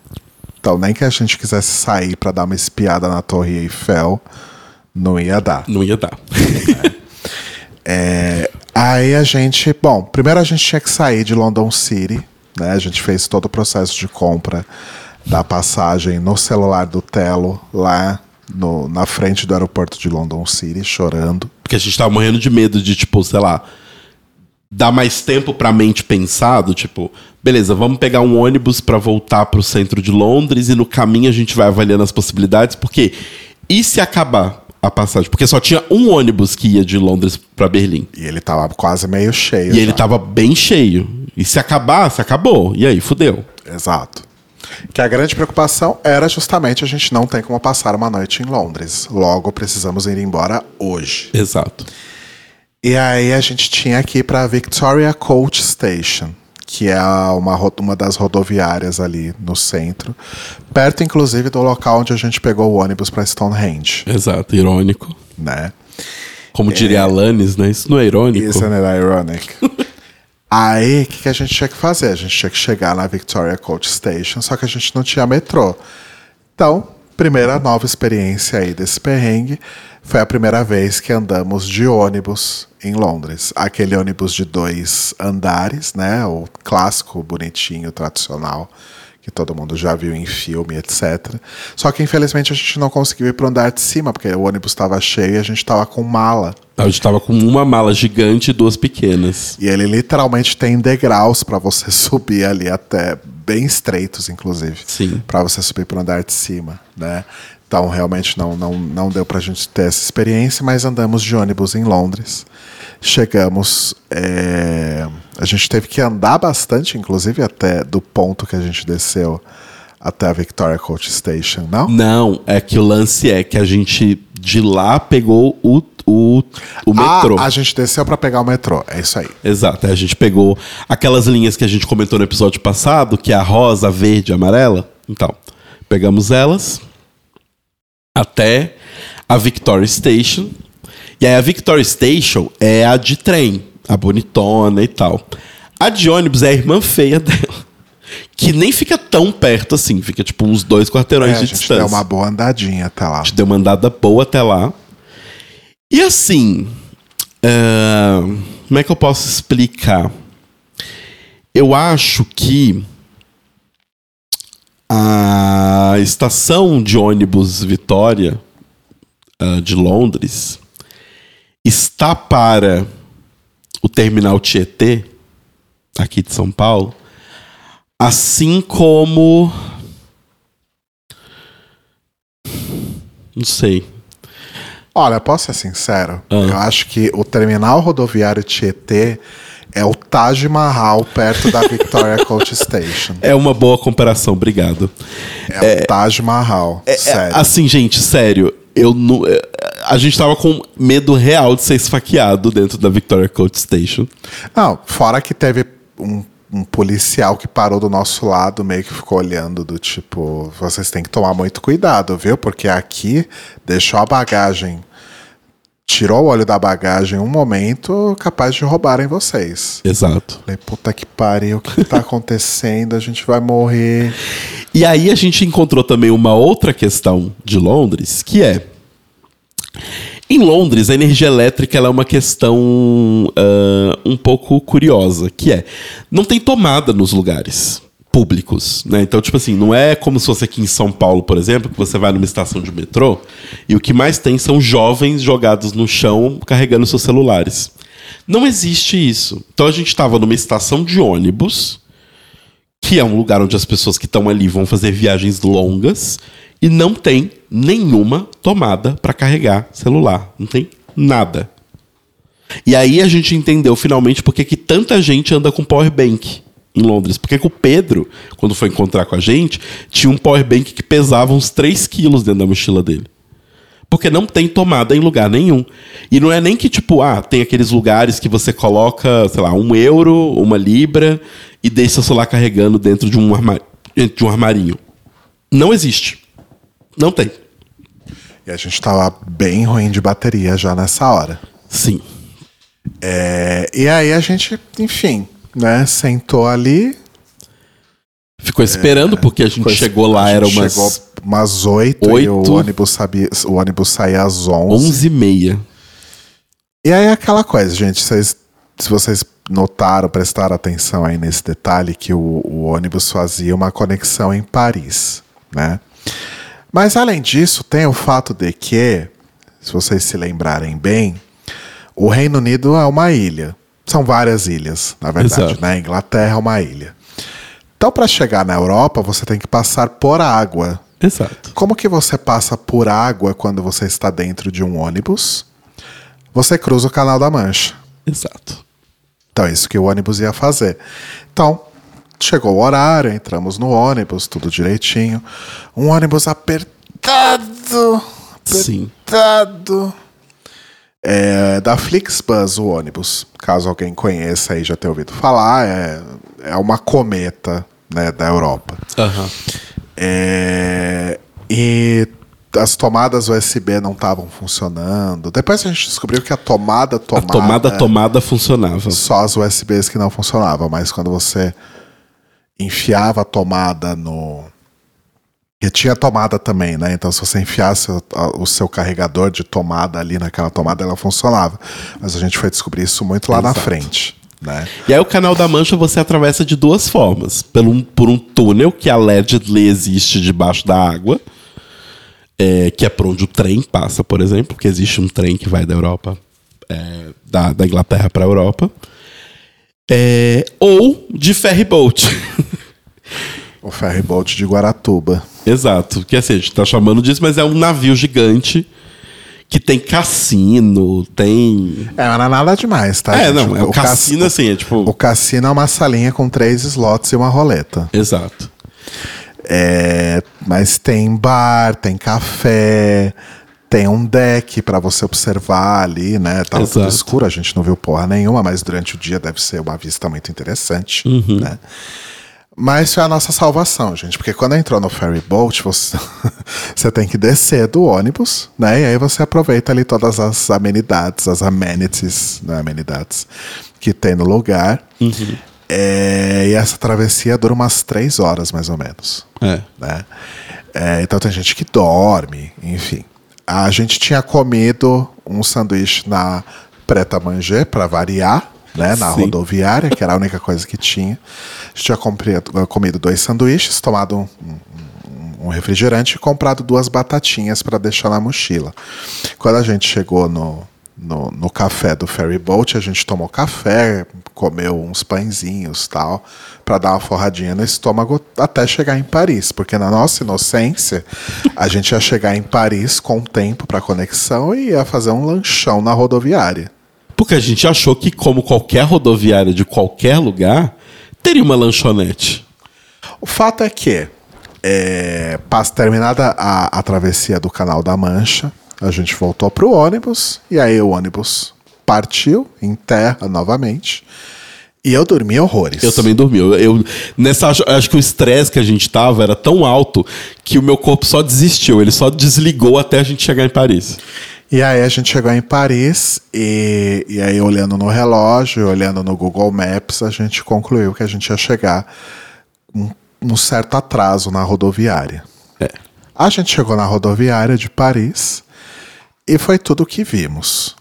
Então, nem que a gente quisesse sair para dar uma espiada na Torre Eiffel, não ia dar. Não ia dar. É, aí a gente, bom, primeiro a gente tinha que sair de London City, né? A gente fez todo o processo de compra da passagem no celular do Telo, lá no, na frente do aeroporto de London City, chorando. Porque a gente tava morrendo de medo de, tipo, sei lá, dar mais tempo pra mente pensado, tipo, beleza, vamos pegar um ônibus para voltar pro centro de Londres e no caminho a gente vai avaliando as possibilidades, porque e se acabar a passagem? Porque só tinha um ônibus que ia de Londres para Berlim. E ele tava quase meio cheio. E já. ele tava bem cheio. E se acabasse, acabou. E aí, fudeu. Exato. Que a grande preocupação era justamente a gente não tem como passar uma noite em Londres. Logo, precisamos ir embora hoje. Exato. E aí a gente tinha que ir para Victoria Coach Station, que é uma, uma das rodoviárias ali no centro, perto inclusive do local onde a gente pegou o ônibus para Stonehenge, Exato. Irônico. né? Como diria Alanis, né? Isso não é irônico. Isn't it ironic? Aí, o que, que a gente tinha que fazer? A gente tinha que chegar na Victoria Coach Station, só que a gente não tinha metrô. Então, primeira nova experiência aí desse perrengue foi a primeira vez que andamos de ônibus em Londres. Aquele ônibus de dois andares, né? O clássico, bonitinho, tradicional, que todo mundo já viu em filme, etc. Só que infelizmente a gente não conseguiu ir para o andar de cima, porque o ônibus estava cheio e a gente estava com mala. A gente tava com uma mala gigante e duas pequenas. E ele literalmente tem degraus para você subir ali até bem estreitos, inclusive. Sim. Para você subir para o andar de cima, né? Então realmente não, não, não deu pra gente ter essa experiência, mas andamos de ônibus em Londres. Chegamos. é, A gente teve que andar bastante, inclusive, até do ponto que a gente desceu até a Victoria Coach Station, não? Não, é que o lance é que a gente de lá pegou o, o, o metrô. Ah, a gente desceu para pegar o metrô. É isso aí. Exato, a gente pegou aquelas linhas que a gente comentou no episódio passado, que é a rosa, a verde, a amarela. Então, pegamos elas até a Victoria Station. E aí a Victoria Station é a de trem, a bonitona e tal. A de ônibus é a irmã feia dela. Que nem fica tão perto assim, fica tipo uns dois quarteirões É, a de gente distância deu uma boa andadinha até lá. a gente deu uma andada boa até lá. E assim, ah, como é que eu posso explicar? Eu acho que a estação de ônibus Vitória ah, de Londres está para o terminal Tietê, aqui de São Paulo, assim como não sei. Olha, posso ser sincero? Ah. Eu acho que o terminal rodoviário Tietê é o Taj Mahal perto da Victoria Coach Station. É uma boa comparação, obrigado. É, o Taj Mahal. É, sério. assim, gente, sério, eu não. é, A gente tava com medo real de ser esfaqueado dentro da Victoria Coach Station. Não, fora que teve um, um policial que parou do nosso lado, meio que ficou olhando do tipo, vocês têm que tomar muito cuidado, viu? Porque aqui deixou a bagagem, tirou o olho da bagagem um momento, capaz de roubarem vocês. Exato. Falei, puta que pariu, o que, que tá acontecendo? A gente vai morrer. E aí a gente encontrou também uma outra questão de Londres, que é. Em Londres, a energia elétrica é uma questão ah, um pouco curiosa, que é não tem tomada nos lugares públicos, né? Então, tipo assim, não é como se fosse aqui em São Paulo, por exemplo, que você vai numa estação de metrô e o que mais tem são jovens jogados no chão carregando seus celulares. Não existe isso. Então a gente estava numa estação de ônibus que é um lugar onde as pessoas que estão ali vão fazer viagens longas e não tem nenhuma tomada para carregar celular. Não tem nada. E aí a gente entendeu finalmente por que que tanta gente anda com power bank em Londres. Porque que o Pedro, quando foi encontrar com a gente, tinha um power bank que pesava uns 3 quilos dentro da mochila dele. Porque não tem tomada em lugar nenhum. E não é nem que, tipo, ah, tem aqueles lugares que você coloca, sei lá, um euro, uma libra e deixa seu celular carregando dentro de um armário. dentro de um armarinho. Não existe. Não tem. E a gente tava bem ruim de bateria já nessa hora. Sim. É, e aí a gente, enfim, né, sentou ali. Ficou esperando, porque a gente chegou lá, a era gente umas Chegou umas 8, e o Oito. ônibus, sabia, o ônibus saía às 11. 11 e meia. E aí aquela coisa, gente, vocês, se vocês notaram, prestaram atenção aí nesse detalhe, que o, o ônibus fazia uma conexão em Paris, né? Mas além disso, tem o fato de que, se vocês se lembrarem bem, o Reino Unido é uma ilha. São várias ilhas, na verdade, Exato. né? A Inglaterra é uma ilha. Então, para chegar na Europa, você tem que passar por água. Exato. Como que você passa por água quando você está dentro de um ônibus? Você cruza o Canal da Mancha. Exato. Então, é isso que o ônibus ia fazer. Então, chegou o horário, entramos no ônibus, tudo direitinho. Um ônibus apertado. Sim. É, da Flixbus, o ônibus. Caso alguém conheça aí, já tenha ouvido falar, é, é uma cometa né, da Europa. Aham. É, e as tomadas USB não estavam funcionando. Depois a gente descobriu que a tomada A tomada, tomada, tomada funcionava. só as USBs que não funcionavam, mas quando você enfiava a tomada no e tinha tomada também, né? Então, se você enfiasse o, seu carregador de tomada ali naquela tomada, ela funcionava. Mas a gente foi descobrir isso muito lá na Exato. frente, né? E aí o canal da Mancha você atravessa de duas formas. Pelo, um- por um túnel que allegedly existe debaixo da água. é, que é por onde o trem passa, por exemplo. Porque existe um trem que vai da Europa. é, da, da Inglaterra para a Europa. É, ou de ferry boat. O ferry boat de Guaratuba. Exato. Que assim, a gente tá chamando disso, mas é um navio gigante que tem cassino, tem. É, mas não é nada demais, tá? é, gente? não, é o cass- cassino assim, é tipo. O cassino é uma salinha com três slots e uma roleta. Exato. É, mas tem bar, tem café, tem um deck pra você observar ali, né? Tudo Exato. escuro, a gente não viu porra nenhuma, mas durante o dia deve ser uma vista muito interessante, Uhum. né? Mas foi a nossa salvação, gente, porque quando entrou no ferry boat, você, você tem que descer do ônibus, né? E aí você aproveita ali todas as amenidades, as amenities, né? Amenidades que tem no lugar. Uhum. É, e essa travessia dura umas três horas, mais ou menos É. né? É, então tem gente que dorme, enfim. A gente tinha comido um sanduíche na Preta Manger para variar, né? Na Sim. rodoviária, que era a única coisa que tinha. A gente tinha comprido- comido dois sanduíches, tomado um, um- um refrigerante e comprado duas batatinhas para deixar na mochila. Quando a gente chegou no, no, no café do ferry boat, a gente tomou café, comeu uns pãezinhos tal, para dar uma forradinha no estômago até chegar em Paris, porque na nossa inocência a gente ia chegar em Paris com tempo para conexão e ia fazer um lanchão na rodoviária. Porque a gente achou que, como qualquer rodoviária de qualquer lugar, teria uma lanchonete. O fato é que, é, terminada a, a travessia do Canal da Mancha, a gente voltou pro ônibus, e aí o ônibus partiu em terra novamente, e eu dormi horrores. Eu também dormi. Eu, eu- nessa, acho, acho que o estresse que a gente tava era tão alto que o meu corpo só desistiu. Ele só desligou até a gente chegar em Paris. E aí a gente chegou em Paris, e, e aí olhando no relógio, olhando no Google Maps, a gente concluiu que a gente ia chegar um, um certo atraso na rodoviária. É. A gente chegou na rodoviária de Paris e foi tudo o que vimos.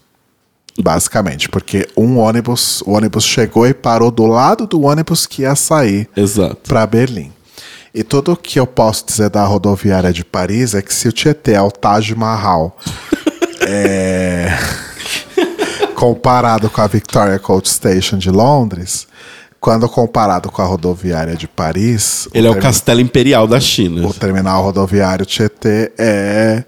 Basicamente, porque um ônibus, o ônibus chegou e parou do lado do ônibus que ia sair para Berlim. E tudo que eu posso dizer da rodoviária de Paris é que se o Tietê é o Taj Mahal é, comparado com a Victoria Coach Station de Londres, quando comparado com a rodoviária de Paris, Ele é o castelo imperial da China. o terminal rodoviário Tietê é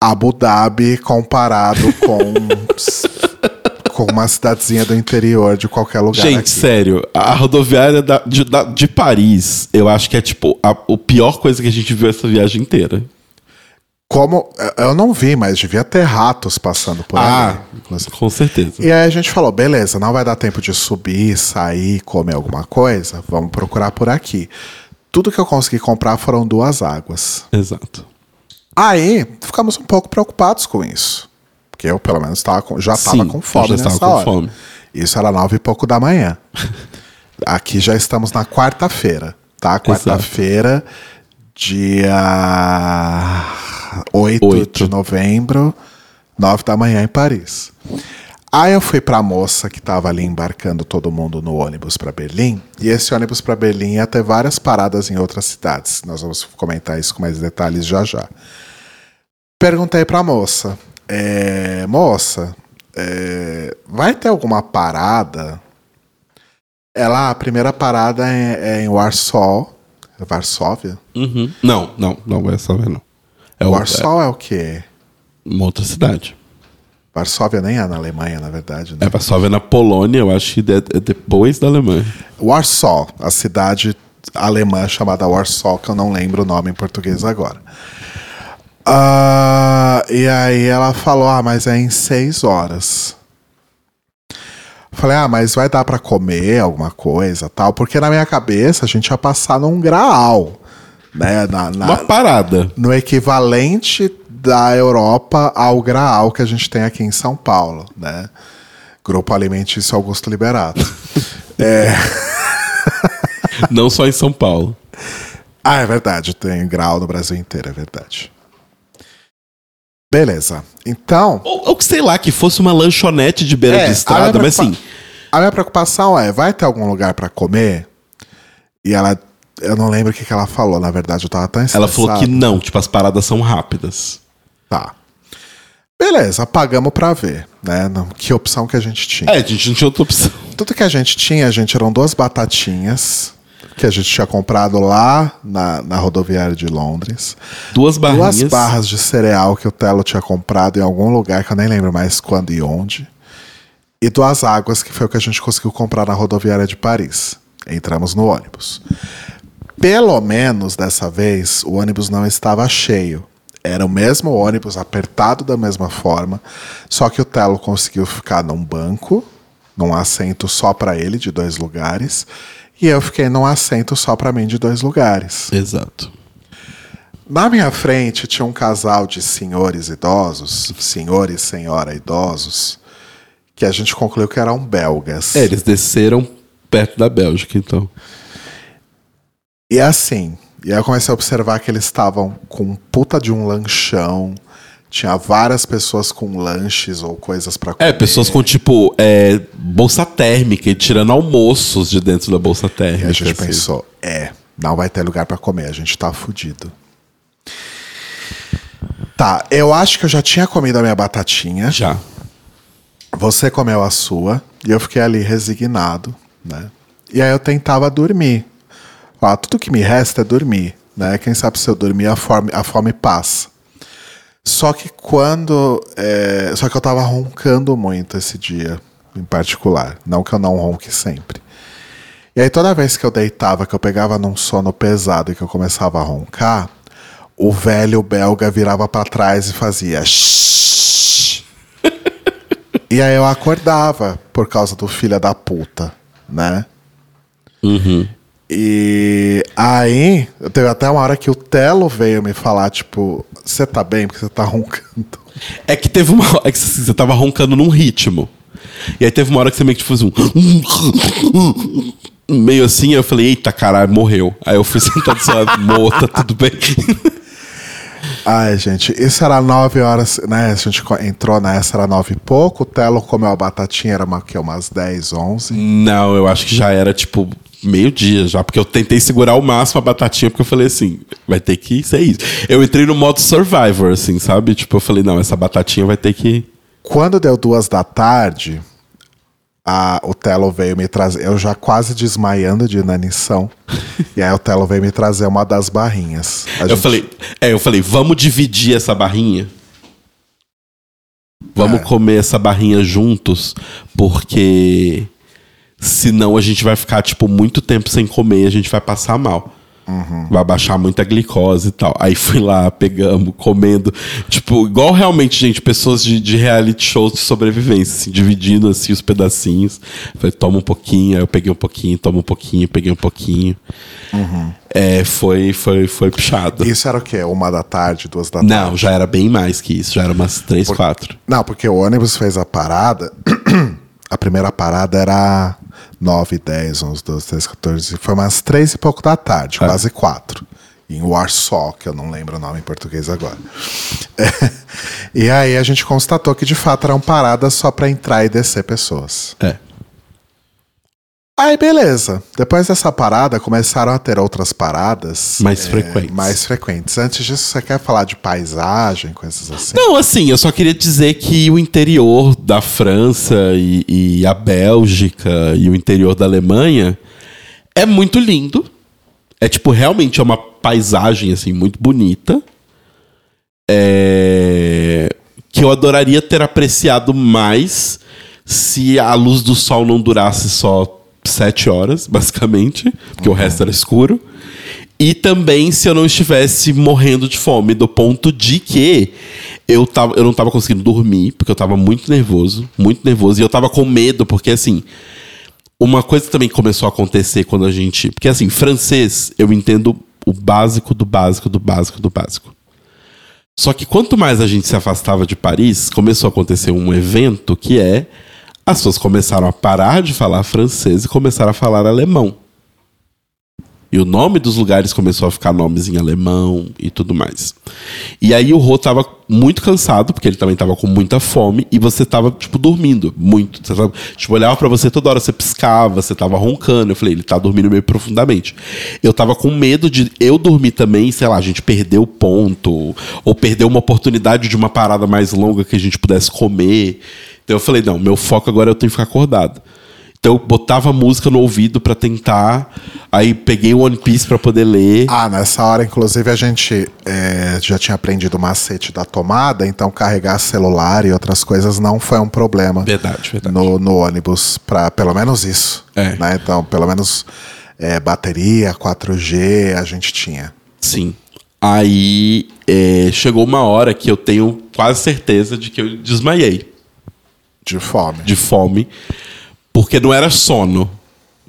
Abu Dhabi comparado com com uma cidadezinha do interior de qualquer lugar Gente, aqui. sério, a rodoviária da- de, da- de Paris, eu acho que é tipo a, a pior coisa que a gente viu essa viagem inteira. Como eu não vi, mas devia ter ratos passando por Ah, ali. inclusive. com certeza. E aí a gente falou, beleza, não vai dar tempo de subir, sair, comer alguma coisa, vamos procurar por aqui. Tudo que eu consegui comprar foram duas águas. Exato. Aí, ficamos um pouco preocupados com isso. Porque eu, pelo menos, tava com- já estava com fome já nessa com hora. fome. Isso era nove e pouco da manhã. Aqui já estamos na quarta-feira, tá? Quarta-feira, dia 8, Oito. de novembro, nove da manhã em Paris. Aí eu fui pra moça que tava ali embarcando todo mundo no ônibus pra Berlim. E esse ônibus pra Berlim ia ter várias paradas em outras cidades. Nós vamos comentar isso com mais detalhes já já. Perguntei pra moça: é, Moça, é, vai ter alguma parada? Ela, a primeira parada é, é em Warsaw. É Varsóvia? Uhum. Não, não, não vai saber, não. É, o- Warsaw é o quê? é uma outra cidade. Varsóvia nem é na Alemanha, na verdade. Né? É Varsóvia na Polônia, eu acho que é é depois da Alemanha. Warsaw, a cidade alemã chamada Warsaw, que eu não lembro o nome em português agora. Ah, e aí ela falou: Ah, mas é em seis horas. Falei, ah, mas vai dar pra comer alguma coisa tal? Porque na minha cabeça a gente ia passar num graal, né? Na, na- Uma parada. no equivalente da Europa ao graal que a gente tem aqui em São Paulo, né? Grupo Alimentício Augusto Liberato. Não só em São Paulo. Ah, é verdade, tem grau no Brasil inteiro, é verdade. Beleza. Então, Ou, ou que sei lá, que fosse uma lanchonete de beira É, de a estrada, mas assim. a minha preocupação é, vai ter algum lugar pra comer? E ela, eu não lembro o que, que ela falou, na verdade, eu tava tão Ela falou que estressado. não, tipo, as paradas são rápidas. Tá. Beleza, pagamos pra ver, né? Não- Que opção que a gente tinha. É, a gente não tinha outra opção. Tudo que a gente tinha, gente, eram duas batatinhas que a gente tinha comprado lá na, na rodoviária de Londres. Duas barrinhas. Duas barras de cereal que o Telo tinha comprado em algum lugar que eu nem lembro mais quando e onde. E duas águas, que foi o que a gente conseguiu comprar na rodoviária de Paris. Entramos no ônibus. Pelo menos dessa vez, o ônibus não estava cheio. Era o mesmo ônibus, apertado da mesma forma, só que o Telo conseguiu ficar num banco, num assento só para ele, de dois lugares, e eu fiquei num assento só para mim, de dois lugares. Exato. Na minha frente tinha um casal de senhores idosos, senhor e senhora idosos, que a gente concluiu que eram belgas. É, eles desceram perto da Bélgica, então. E assim, e aí eu comecei a observar que eles estavam com puta de um lanchão, tinha várias pessoas com lanches ou coisas pra comer. É, pessoas com, tipo, é, bolsa térmica e tirando almoços de dentro da bolsa E térmica. a gente assim. pensou, é, não vai ter lugar pra comer, a gente tá fudido. Tá, eu acho que eu já tinha comido a minha batatinha. Já. Você comeu a sua e eu fiquei ali resignado, né? E aí eu tentava dormir. Ó, tudo que me resta é dormir, né? Quem sabe se eu dormir a fome, a fome passa. Só que quando. é, Só que eu tava roncando muito esse dia, em particular. Não que eu não ronque sempre. E aí toda vez que eu deitava, que eu pegava num sono pesado e que eu começava a roncar, o velho belga virava pra trás e fazia. E aí eu acordava por causa do filho da puta, né? E aí, teve até uma hora que o Telo veio me falar, tipo, você tá bem porque você tá roncando. É que teve uma hora que assim, você tava roncando num ritmo. E aí teve uma hora que você meio que tipo, fez um. Meio assim, eu falei, eita caralho, morreu. Aí eu fui sentado lado, morta, tudo bem. Ai, gente, isso era nove horas, né? A gente entrou nessa, era nove e pouco. O Telo comeu a batatinha, era uma, que, umas 10, 11. Não, eu acho que já era tipo meio-dia já, porque eu tentei segurar ao máximo a batatinha, porque eu falei assim, vai ter que ser isso. Eu entrei no modo Survivor, assim, sabe? Tipo, eu falei, não, essa batatinha vai ter que. Quando deu duas da tarde, a- o Telo veio me trazer. Eu já quase desmaiando de inanição. e aí o Telo veio me trazer uma das barrinhas. A Eu gente- falei, é, eu falei, vamos dividir essa barrinha. Vamos É. comer essa barrinha juntos, porque senão a gente vai ficar tipo muito tempo sem comer, e a gente vai passar mal. Vai baixar muita glicose e tal. Aí fui lá, pegamos, comendo. Tipo, igual realmente, gente, pessoas de, de reality shows de sobrevivência, assim, dividindo assim os pedacinhos. Falei, toma um pouquinho, aí eu peguei um pouquinho, toma um pouquinho, peguei um pouquinho. É, foi, foi, foi puxado. Isso era o quê? Uma da tarde, duas da tarde? Não, já era bem mais que isso, já era umas três, quatro. Não, porque o ônibus fez a parada. a primeira parada era 9, 10, 11, 12, 13, 14. Foi umas 3 e pouco da tarde, quase 4. Em Warsaw, que eu não lembro o nome em português agora. e aí a gente constatou que de fato eram paradas só para entrar e descer pessoas. É. Aí beleza. Depois dessa parada, começaram a ter outras paradas. Mais é, frequentes. Mais frequentes. Antes disso, você quer falar de paisagem, coisas assim? Não, assim, eu só queria dizer que o interior da França e, e a Bélgica e o interior da Alemanha é muito lindo. É tipo, realmente é uma paisagem, assim, muito bonita. É... Que eu adoraria ter apreciado mais se a luz do sol não durasse só sete horas, basicamente, porque o resto era escuro. E também se eu não estivesse morrendo de fome, do ponto de que eu, tava, eu não tava conseguindo dormir, porque eu tava muito nervoso, muito nervoso, e eu tava com medo, porque assim. Uma coisa também começou a acontecer quando a gente. Porque assim, francês, eu entendo o básico do básico do básico do básico. Só que quanto mais a gente se afastava de Paris, começou a acontecer um evento que é as pessoas começaram a parar de falar francês e começaram a falar alemão. E o nome dos lugares começou a ficar nomes em alemão e tudo mais. E aí o Rô tava muito cansado, porque ele também tava com muita fome, e você tava, tipo, dormindo muito. Você tava, tipo, olhava pra você toda hora, você piscava, você tava roncando. Eu falei, ele tá dormindo meio profundamente. Eu tava com medo de eu dormir também, sei lá, a gente perder o ponto, ou perder uma oportunidade de uma parada mais longa que a gente pudesse comer. Então eu falei, não, meu foco agora é eu tenho que ficar acordado. Então eu botava música no ouvido pra tentar. Aí peguei o One Piece pra poder ler. Ah, nessa hora, inclusive, a gente é, já tinha aprendido o macete da tomada, então carregar celular e outras coisas não foi um problema. Verdade, verdade. No, no ônibus, pra pelo menos isso. É. Né? Então, pelo menos é, bateria, 4G, a gente tinha. Sim. Aí é, chegou uma hora que eu tenho quase certeza de que eu desmaiei De fome. de fome. Porque não era sono.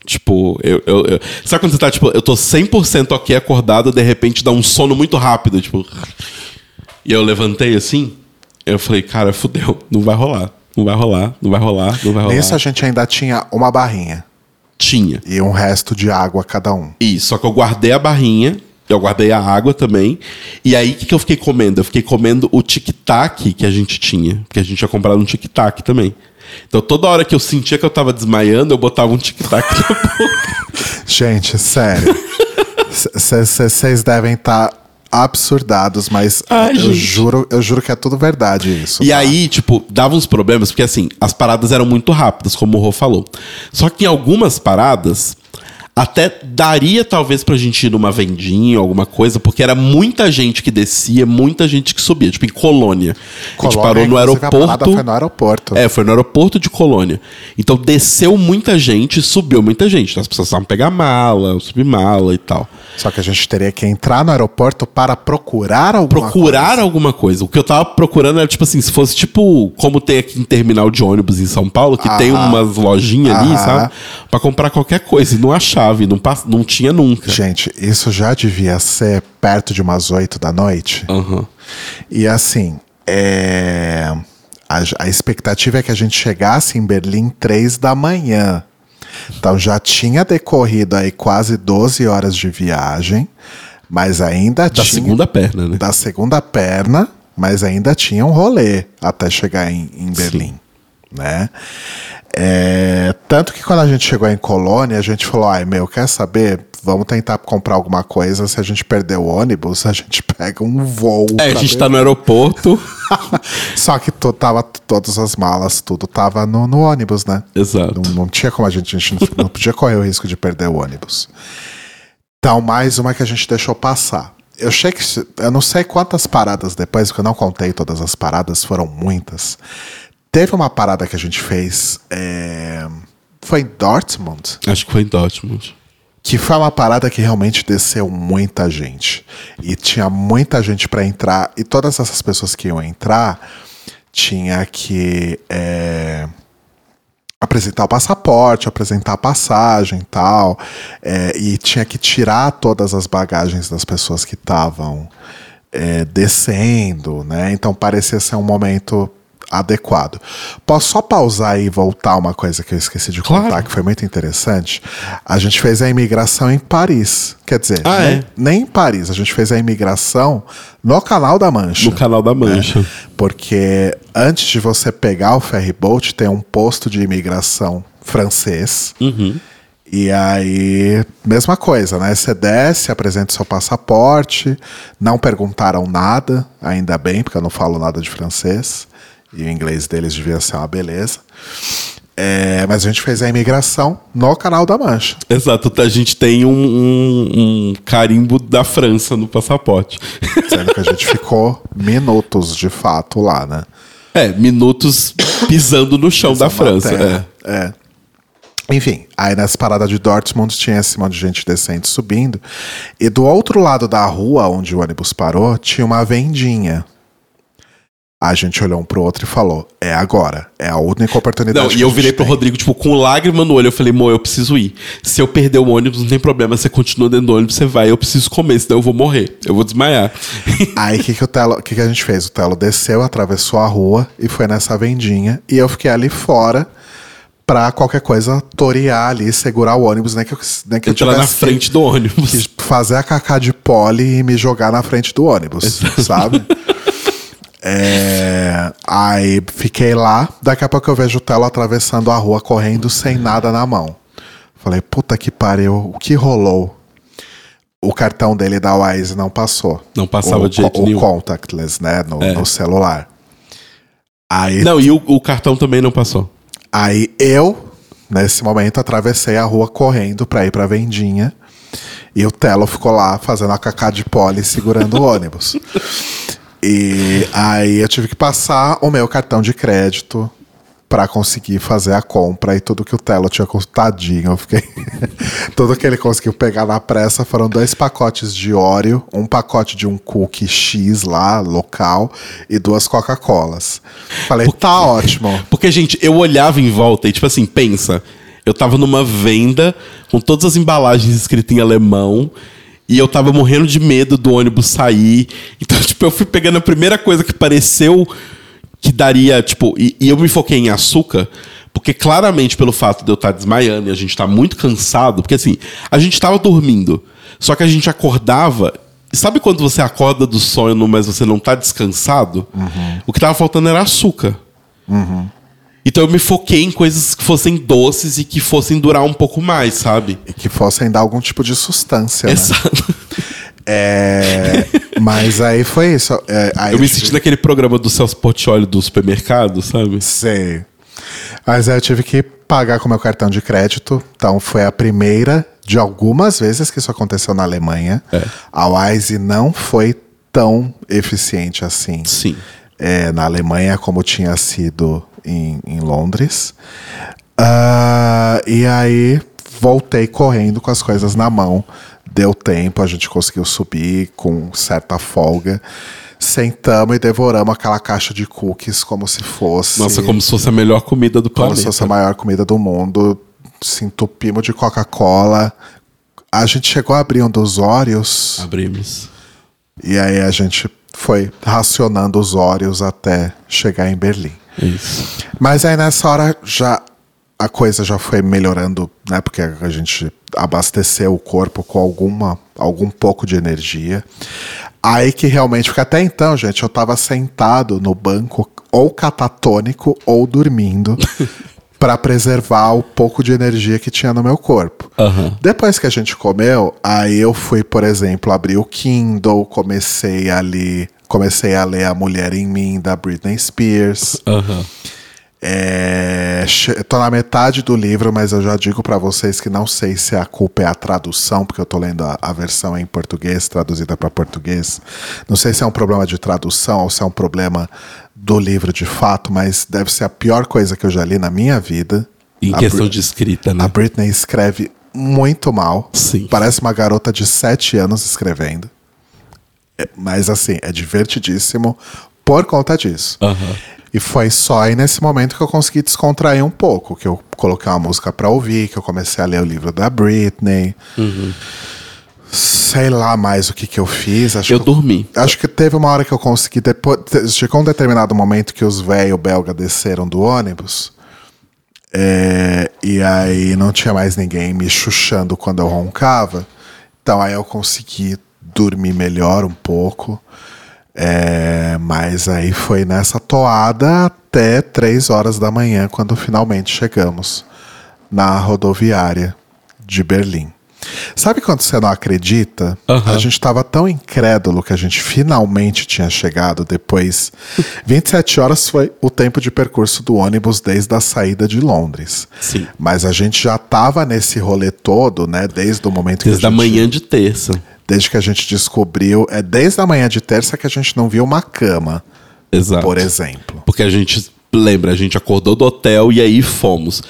Tipo, eu, eu, eu- Sabe quando você tá, tipo, eu tô 100% ok acordado, de repente dá um sono muito rápido, tipo. E eu levantei assim, eu falei, cara, fudeu, não vai rolar. Não vai rolar, não vai rolar, não vai rolar. Nisso a gente ainda tinha uma barrinha Tinha. e um resto de água cada um. Isso, só que eu guardei a barrinha, eu guardei a água também. E aí, o que, que eu fiquei comendo? Eu fiquei comendo o tic-tac que a gente tinha. Porque a gente tinha comprado um tic-tac também. Então, toda hora que eu sentia que eu tava desmaiando, eu botava um tic-tac na boca. Gente, sério. Vocês devem estar absurdados, mas Ai, eu gente. juro, eu juro que é tudo verdade isso. E tá? aí, tipo, dava uns problemas, porque assim, as paradas eram muito rápidas, como o Rô falou. Só que em algumas paradas, até daria talvez pra gente ir numa vendinha, alguma coisa, porque era muita gente que descia, muita gente que subia. Tipo, em Colônia. a gente Colônia, parou no aeroporto. foi no aeroporto. É, foi no aeroporto de Colônia. Então desceu muita gente, subiu muita gente. As pessoas precisavam pegar mala, subir mala e tal. Só que a gente teria que entrar no aeroporto para procurar alguma procurar coisa. alguma coisa. O que eu tava procurando era, tipo assim, se fosse tipo como tem aqui em terminal de ônibus em São Paulo, que tem Aham. umas lojinhas ali, Aham. sabe? Pra comprar qualquer coisa. E não achava, e não, não tinha nunca. Gente, isso já devia ser perto de umas 8 da noite. Aham. E assim, é... a, a expectativa é que a gente chegasse em Berlim 3 da manhã. Então já tinha decorrido aí quase 12 horas de viagem, mas ainda Da tinha. segunda perna, né? Da segunda perna, mas ainda tinha um rolê até chegar em, em Berlim. Né? É, tanto que quando a gente chegou em Colônia, a gente falou: ai meu, quer saber? Vamos tentar comprar alguma coisa. Se a gente perder o ônibus, a gente pega um voo. É, a gente Berlim." tá no aeroporto. Só que to- tava, todas as malas, tudo tava no, no ônibus, né? Exato. Não, não tinha como a gente, a gente não, não podia correr o risco de perder o ônibus. Então, mais uma que a gente deixou passar. Eu, achei que, eu não sei quantas paradas depois, porque eu não contei todas as paradas, foram muitas. Teve uma parada que a gente fez. é, foi em Dortmund. Acho que foi em Dortmund. Que foi uma parada que realmente desceu muita gente. E tinha muita gente para entrar. E todas essas pessoas que iam entrar tinha que é, apresentar o passaporte, apresentar a passagem tal, é, e tinha que tirar todas as bagagens das pessoas que estavam é, descendo, né? Então parecia ser um momento adequado. Posso só pausar e voltar uma coisa que eu esqueci de contar, Claro. que foi muito interessante? A gente fez a imigração em Paris. Quer dizer, Ah, nem, é? nem em Paris, a gente fez a imigração no Canal da Mancha. No canal da Mancha. Porque antes de você pegar o ferry boat, tem um posto de imigração francês. E aí, mesma coisa, né? Você desce, apresenta o seu passaporte. Não perguntaram nada, ainda bem, porque eu não falo nada de francês. E o inglês deles devia ser uma beleza. É, mas a gente fez a imigração no Canal da Mancha. Exato, a gente tem um, um- um carimbo da França no passaporte. Sendo que a gente ficou minutos de fato lá, né? É, minutos pisando no chão da França. Terra. É. É. Enfim, aí nessa parada de Dortmund tinha esse monte de gente descendo e subindo. E do outro lado da rua onde o ônibus parou, tinha uma vendinha. A gente olhou um pro outro e falou: é agora. É a única oportunidade. Não, que e eu virei pro tem." Rodrigo, tipo, com lágrima no olho. Eu falei, amor, eu preciso ir. Se eu perder o ônibus, não tem problema. Você continua dentro do ônibus, você vai. Eu preciso comer, senão eu vou morrer. Eu vou desmaiar. Aí o que, que, o Telo- que, que a gente fez? O Telo desceu, atravessou a rua e foi nessa vendinha. E eu fiquei ali fora pra qualquer coisa torear ali, segurar o ônibus, nem que eu, nem que eu Entrar na tivesse que- frente do ônibus. que fazer a cacá de pole e me jogar na frente do ônibus, sabe? É, aí fiquei lá, daqui a pouco eu vejo o Telo atravessando a rua, correndo sem nada na mão. Falei, puta que pariu, o que rolou? O cartão dele da Wise não passou. Não passava o, de jeito o nenhum. contactless, né? No, É. no celular. Aí, Não, e o, o cartão também não passou. aí eu, nesse momento, atravessei a rua correndo pra ir pra vendinha. E o Telo ficou lá fazendo a cacá de pole segurando o ônibus. E aí eu tive que passar o meu cartão de crédito pra conseguir fazer a compra e tudo que o Telo tinha tadinho, eu fiquei tudo que ele conseguiu pegar na pressa foram dois pacotes de Oreo, um pacote de um cookie X lá local e duas Coca-Colas. Falei, tá ótimo. Porque, gente, eu olhava em volta e, tipo assim, pensa. Eu tava numa venda com todas as embalagens escritas em alemão. E eu tava morrendo de medo do ônibus sair. Então, tipo, eu fui pegando a primeira coisa que pareceu que daria, tipo, e, e eu me foquei em açúcar, porque claramente pelo fato de eu estar desmaiando e a gente tá muito cansado, porque assim, a gente tava dormindo, só que a gente acordava. Sabe quando você acorda do sono, mas você não tá descansado? O que tava faltando era açúcar. Então eu me foquei em coisas que fossem doces e que fossem durar um pouco mais, sabe? E que fossem dar algum tipo de sustância, né? Exato. É, mas aí foi isso. É, aí Eu me tive- senti naquele programa do Celso Portioli do supermercado, sabe? Sei. Mas aí eu tive que pagar com meu cartão de crédito. Então foi a primeira de algumas vezes que isso aconteceu na Alemanha. É. A Wise não foi tão eficiente assim Sim. é, na Alemanha como tinha sido em, em Londres. Ah, e aí voltei correndo com as coisas na mão. Deu tempo, a gente conseguiu subir com certa folga. Sentamos e devoramos aquela caixa de cookies como se fosse. Nossa, como se fosse a melhor comida do como planeta. se fosse a maior comida do mundo. Se entupimos de Coca-Cola. A gente chegou a abrir um dos Oreos. Abrimos. E aí a gente foi racionando os Oreos até chegar em Berlim. Isso. Mas aí nessa hora já a coisa já foi melhorando, né? Porque a gente abasteceu o corpo com alguma, algum pouco de energia. Aí que realmente, porque até então, gente, eu tava sentado no banco ou catatônico ou dormindo para preservar o pouco de energia que tinha no meu corpo. Aham. Depois que a gente comeu, aí eu fui, por exemplo, abrir o Kindle, comecei ali, comecei a ler A Mulher em Mim da Britney Spears. Aham. É, tô na metade do livro, mas eu já digo pra vocês que não sei se a culpa é a tradução, porque eu tô lendo a, a versão em português, traduzida para português. Não sei se é um problema de tradução ou se é um problema do livro de fato, mas deve ser a pior coisa que eu já li na minha vida. Em A questão Bri- de escrita, a né? Britney escreve muito mal. Sim. Parece uma garota de 7 anos escrevendo. É, mas assim, é divertidíssimo por conta disso. Aham. E foi só aí nesse momento que eu consegui descontrair um pouco, que eu coloquei uma música pra ouvir, que eu comecei a ler o livro da Britney. Sei lá mais o que que eu fiz. Acho Eu que dormi. Acho que teve uma hora que eu consegui. Depois, chegou um determinado momento que os velhos belga desceram do ônibus. é, e aí não tinha mais ninguém me chuchando quando eu roncava. Então aí eu consegui dormir melhor um pouco. É, mas aí foi nessa toada até três horas da manhã, quando finalmente chegamos na rodoviária de Berlim. Sabe quando você não acredita? Aham. A gente estava tão incrédulo que a gente finalmente tinha chegado depois. 27 horas foi o tempo de percurso do ônibus desde a saída de Londres. Sim. Mas a gente já estava nesse rolê todo, né? Desde o momento Desde que a a gente manhã de terça. Desde que a gente descobriu, é desde a manhã de terça que a gente não viu uma cama, Exato. por exemplo. Porque a gente, lembra, a gente acordou do hotel e aí fomos.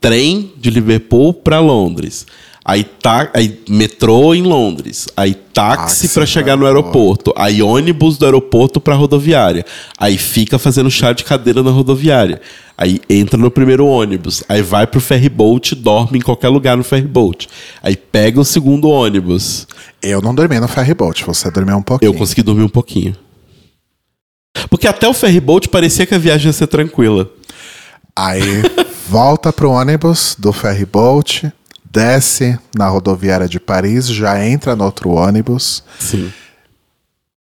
Trem de Liverpool pra Londres. Aí, tá, aí metrô em Londres. Aí táxi Táxi pra chegar no aeroporto. Aí ônibus do aeroporto pra rodoviária. Aí fica fazendo chá de cadeira na rodoviária. Aí entra no primeiro ônibus. Aí vai pro ferryboat, dorme em qualquer lugar no ferryboat. Aí pega o segundo ônibus. Eu não dormi no ferryboat, você dormiu um pouquinho. Eu consegui dormir um pouquinho. Porque até o ferryboat parecia que a viagem ia ser tranquila. Aí volta pro ônibus do ferryboat, desce na rodoviária de Paris, já entra no outro ônibus, Sim.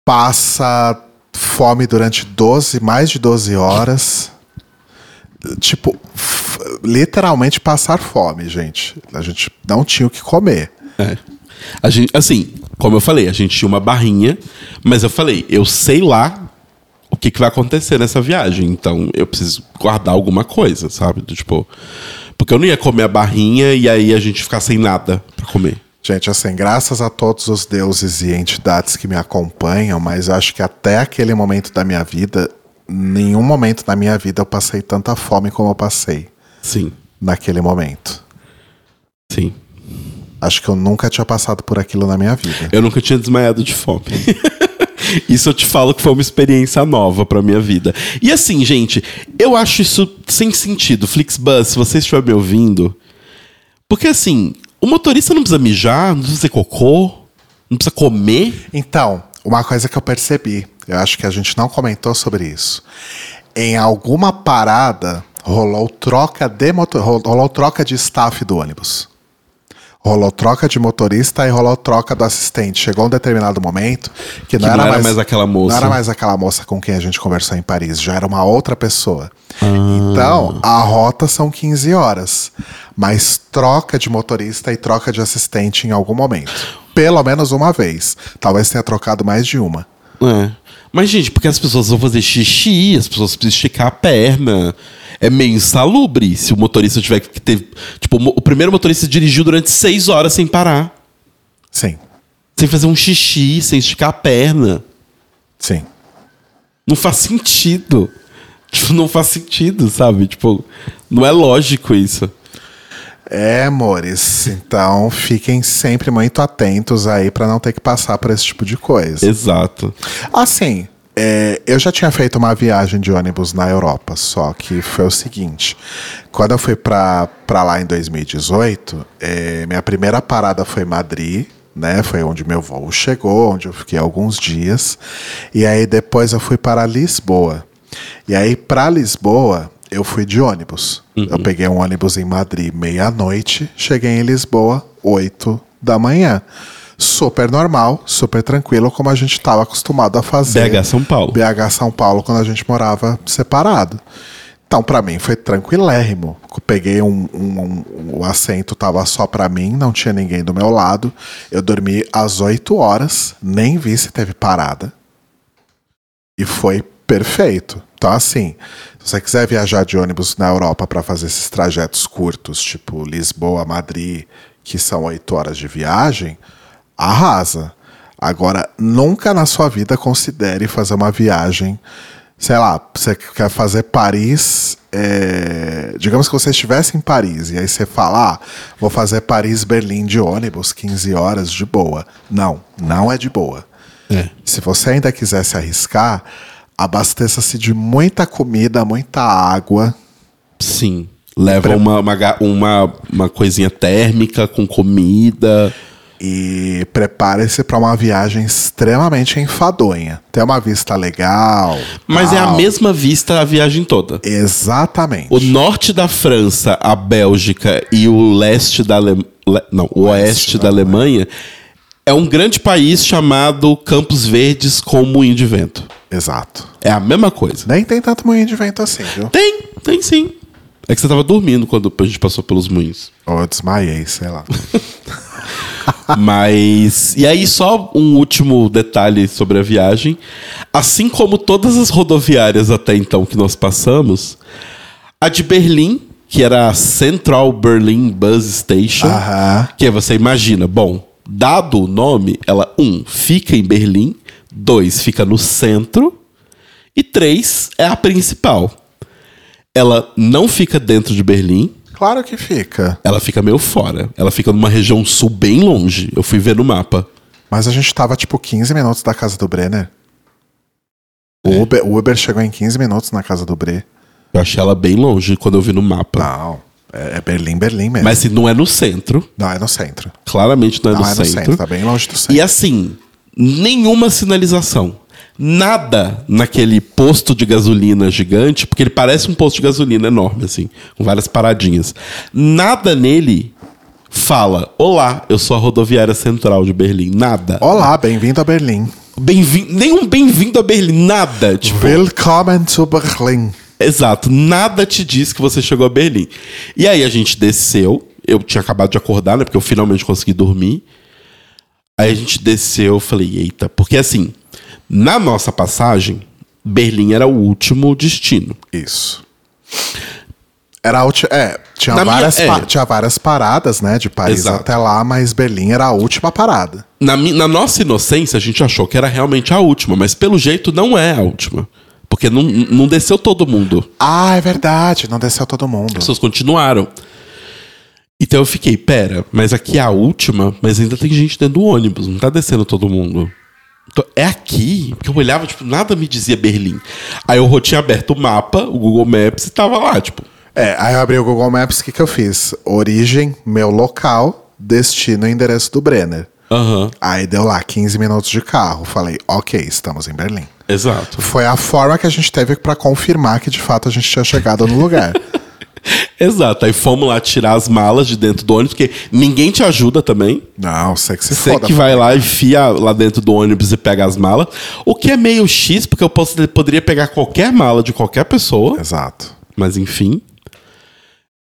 passa fome durante 12, mais de 12 horas. Tipo, literalmente passar fome, gente. A gente não tinha o que comer. É. A gente, assim, como eu falei, a gente tinha uma barrinha, mas eu falei, eu sei lá o que, que vai acontecer nessa viagem, então eu preciso guardar alguma coisa, sabe? Tipo, porque eu não ia comer a barrinha e aí a gente ficar sem nada pra comer. Gente, assim, graças a todos os deuses e entidades que me acompanham, mas eu acho que até aquele momento da minha vida, nenhum momento da minha vida eu passei tanta fome como eu passei Sim, naquele momento. sim. Acho que eu nunca tinha passado por aquilo na minha vida. Eu nunca tinha desmaiado de fome. isso eu te falo que foi uma experiência nova pra minha vida. E assim, gente, eu acho isso sem sentido. Flixbus, se você estiver me ouvindo. Porque assim, o motorista não precisa mijar, não precisa fazer cocô, não precisa comer. Então, uma coisa que eu percebi, eu acho que a gente não comentou sobre isso. Em alguma parada rolou troca de motor, rolou troca de staff do ônibus. Rolou troca de motorista e rolou troca do assistente. Chegou um determinado momento que não, Que era, não era mais, mais aquela moça. Não era mais aquela moça com quem a gente conversou em Paris, já era uma outra pessoa. Ah. Então, a rota são 15 horas, mas troca de motorista e troca de assistente em algum momento. Pelo menos uma vez. Talvez tenha trocado mais de uma. É. Mas, gente, porque as pessoas vão fazer xixi, as pessoas precisam esticar a perna. É meio insalubre se o motorista tiver que ter. Tipo, o primeiro motorista dirigiu durante seis horas sem parar. Sim, Sem fazer um xixi, sem esticar a perna. sim. Não faz sentido. Tipo, não faz sentido, sabe? Tipo, não é lógico isso. É, amores. Então, fiquem sempre muito atentos aí pra não ter que passar por esse tipo de coisa. Exato. Assim, é, eu já tinha feito uma viagem de ônibus na Europa, só que foi o seguinte: quando eu fui pra, pra lá em 2018, é, minha primeira parada foi Madrid. Né, foi onde meu voo chegou, onde eu fiquei alguns dias. E aí depois eu fui para Lisboa. E aí para Lisboa eu fui de ônibus. Eu peguei um ônibus em Madrid meia-noite, cheguei em Lisboa 8 da manhã. Super normal, super tranquilo, como a gente estava acostumado a fazer. BH São Paulo. BH São Paulo, quando a gente morava separado. Então, pra mim, foi tranquilérrimo. Eu peguei um, um, um- O assento tava só pra mim, não tinha ninguém do meu lado. Eu dormi às 8 horas, nem vi se teve parada. E foi perfeito. Então, assim, se você quiser viajar de ônibus na Europa para fazer esses trajetos curtos, tipo Lisboa, Madrid, que são oito horas de viagem, arrasa. Agora, nunca na sua vida considere fazer uma viagem sei lá, você quer fazer Paris. é, digamos que você estivesse em Paris e aí você fala, ah, vou fazer Paris-Berlim de ônibus, 15 horas de boa. Não, não é de boa. É. Se você ainda quiser se arriscar, abasteça-se de muita comida, muita água. Sim. Leva uma, uma, uma, uma coisinha térmica com comida. E prepare-se para uma viagem extremamente enfadonha. Tem uma vista legal. Mas é a tal. mesma vista a viagem toda. Exatamente. O norte da França, a Bélgica e o leste da Ale... le- não, o oeste da Alemanha é um grande país chamado Campos Verdes com moinho de vento. Exato. É a mesma coisa. Nem tem tanto moinho de vento assim, viu? Tem, tem sim. É que você tava dormindo quando a gente passou pelos moinhos. Ou eu desmaiei, sei lá. Mas. E aí, só um último detalhe sobre a viagem. Assim como todas as rodoviárias até então que nós passamos, a de Berlim, que era a Central Berlin Bus Station, Aham. que você imagina, bom, dado o nome, ela, um, fica em Berlim, dois, fica no centro, e três, é a principal. Ela não fica dentro de Berlim, Claro que fica. ela fica meio fora. Ela fica numa região sul bem longe. Eu fui ver no mapa. Mas a gente tava tipo 15 minutos da casa do Brenner. O Uber, o Uber chegou em 15 minutos na casa do Bre. Eu achei ela bem longe quando eu vi no mapa. Não. É, é Berlim, Berlim mesmo. Mas não é no centro. Não, é no centro. Claramente não é Não no é no centro. centro, tá bem longe do centro. E assim, nenhuma sinalização. Nada naquele posto de gasolina gigante, porque ele parece um posto de gasolina enorme, assim, com várias paradinhas. Nada nele fala: Olá, eu sou a rodoviária central de Berlim. Nada. Olá, bem-vindo a Berlim. Bem-vindo. Nenhum bem-vindo a Berlim. Nada. Tipo, Willkommen zu Berlin. Exato, nada te diz que você chegou a Berlim. E aí a gente desceu, eu tinha acabado de acordar, né? Porque eu finalmente consegui dormir. Aí a gente desceu, eu falei, eita, porque assim, na nossa passagem, Berlim era o último destino. Isso. Era a última. É, tinha Na minha- várias, é. pa- tinha várias paradas, né? De Paris Exato. até lá, mas Berlim era a última parada. Na, na nossa inocência, a gente achou que era realmente a última, mas pelo jeito não é a última. Porque não, não desceu todo mundo. Ah, é verdade. Não desceu todo mundo. As pessoas continuaram. Então eu fiquei, pera, mas aqui é a última, mas ainda tem gente dentro do ônibus, não tá descendo todo mundo. É aqui? Porque eu olhava, tipo, nada me dizia Berlim. Aí eu tinha aberto o mapa, o Google Maps, e tava lá, tipo, É, aí eu abri o Google Maps, o que, que eu fiz? Origem, meu local, destino e endereço do Brenner. aham, Aí deu lá 15 minutos de carro. Falei, ok, estamos em Berlim. exato. Foi a forma que a gente teve pra confirmar que de fato a gente tinha chegado no lugar. Exato. Aí fomos lá tirar as malas de dentro do ônibus, porque ninguém te ajuda também. Não, sei que se Você foda. que vai lá e enfia lá dentro do ônibus e pega as malas. O que é meio X, porque eu posso, poderia pegar qualquer mala de qualquer pessoa. Exato. Mas enfim.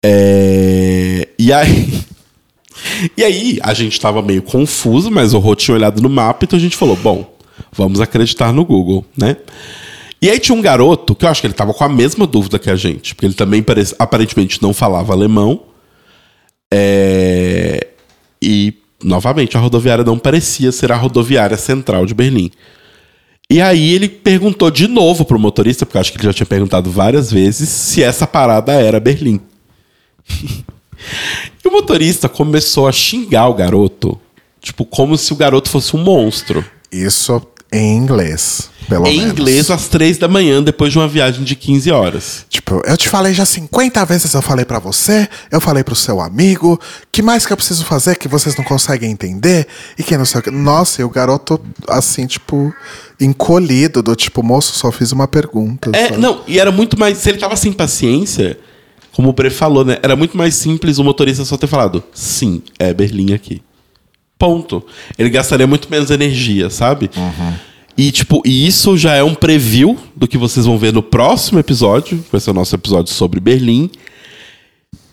É, E aí. E aí, a gente tava meio confuso, mas o Rô tinha olhado no mapa, então a gente falou: bom, vamos acreditar no Google, né? E aí tinha um garoto que eu acho que ele tava com a mesma dúvida que a gente, porque ele também parece- aparentemente não falava alemão. É, E, novamente, a rodoviária não parecia ser a rodoviária central de Berlim. E aí ele perguntou de novo pro motorista, porque eu acho que ele já tinha perguntado várias vezes, se essa parada era Berlim. e o motorista começou a xingar o garoto, tipo, como se o garoto fosse um monstro. Isso em inglês, pelo em menos. inglês, às três da manhã, depois de uma viagem de 15 horas. Tipo, eu te falei já 50 vezes, eu falei pra você, eu falei pro seu amigo, que mais que eu preciso fazer que vocês não conseguem entender? E que não sei o que. Nossa, e o garoto, assim, tipo, encolhido, do tipo, moço, só fiz uma pergunta. É, sabe? não, e era muito mais. Se ele tava sem paciência, como o Bre falou, né? Era muito mais simples o motorista só ter falado: sim, é Berlim aqui. Ponto. Ele gastaria muito menos energia, sabe? E, tipo, e isso já é um preview do que vocês vão ver no próximo episódio. que Vai ser o nosso episódio sobre Berlim.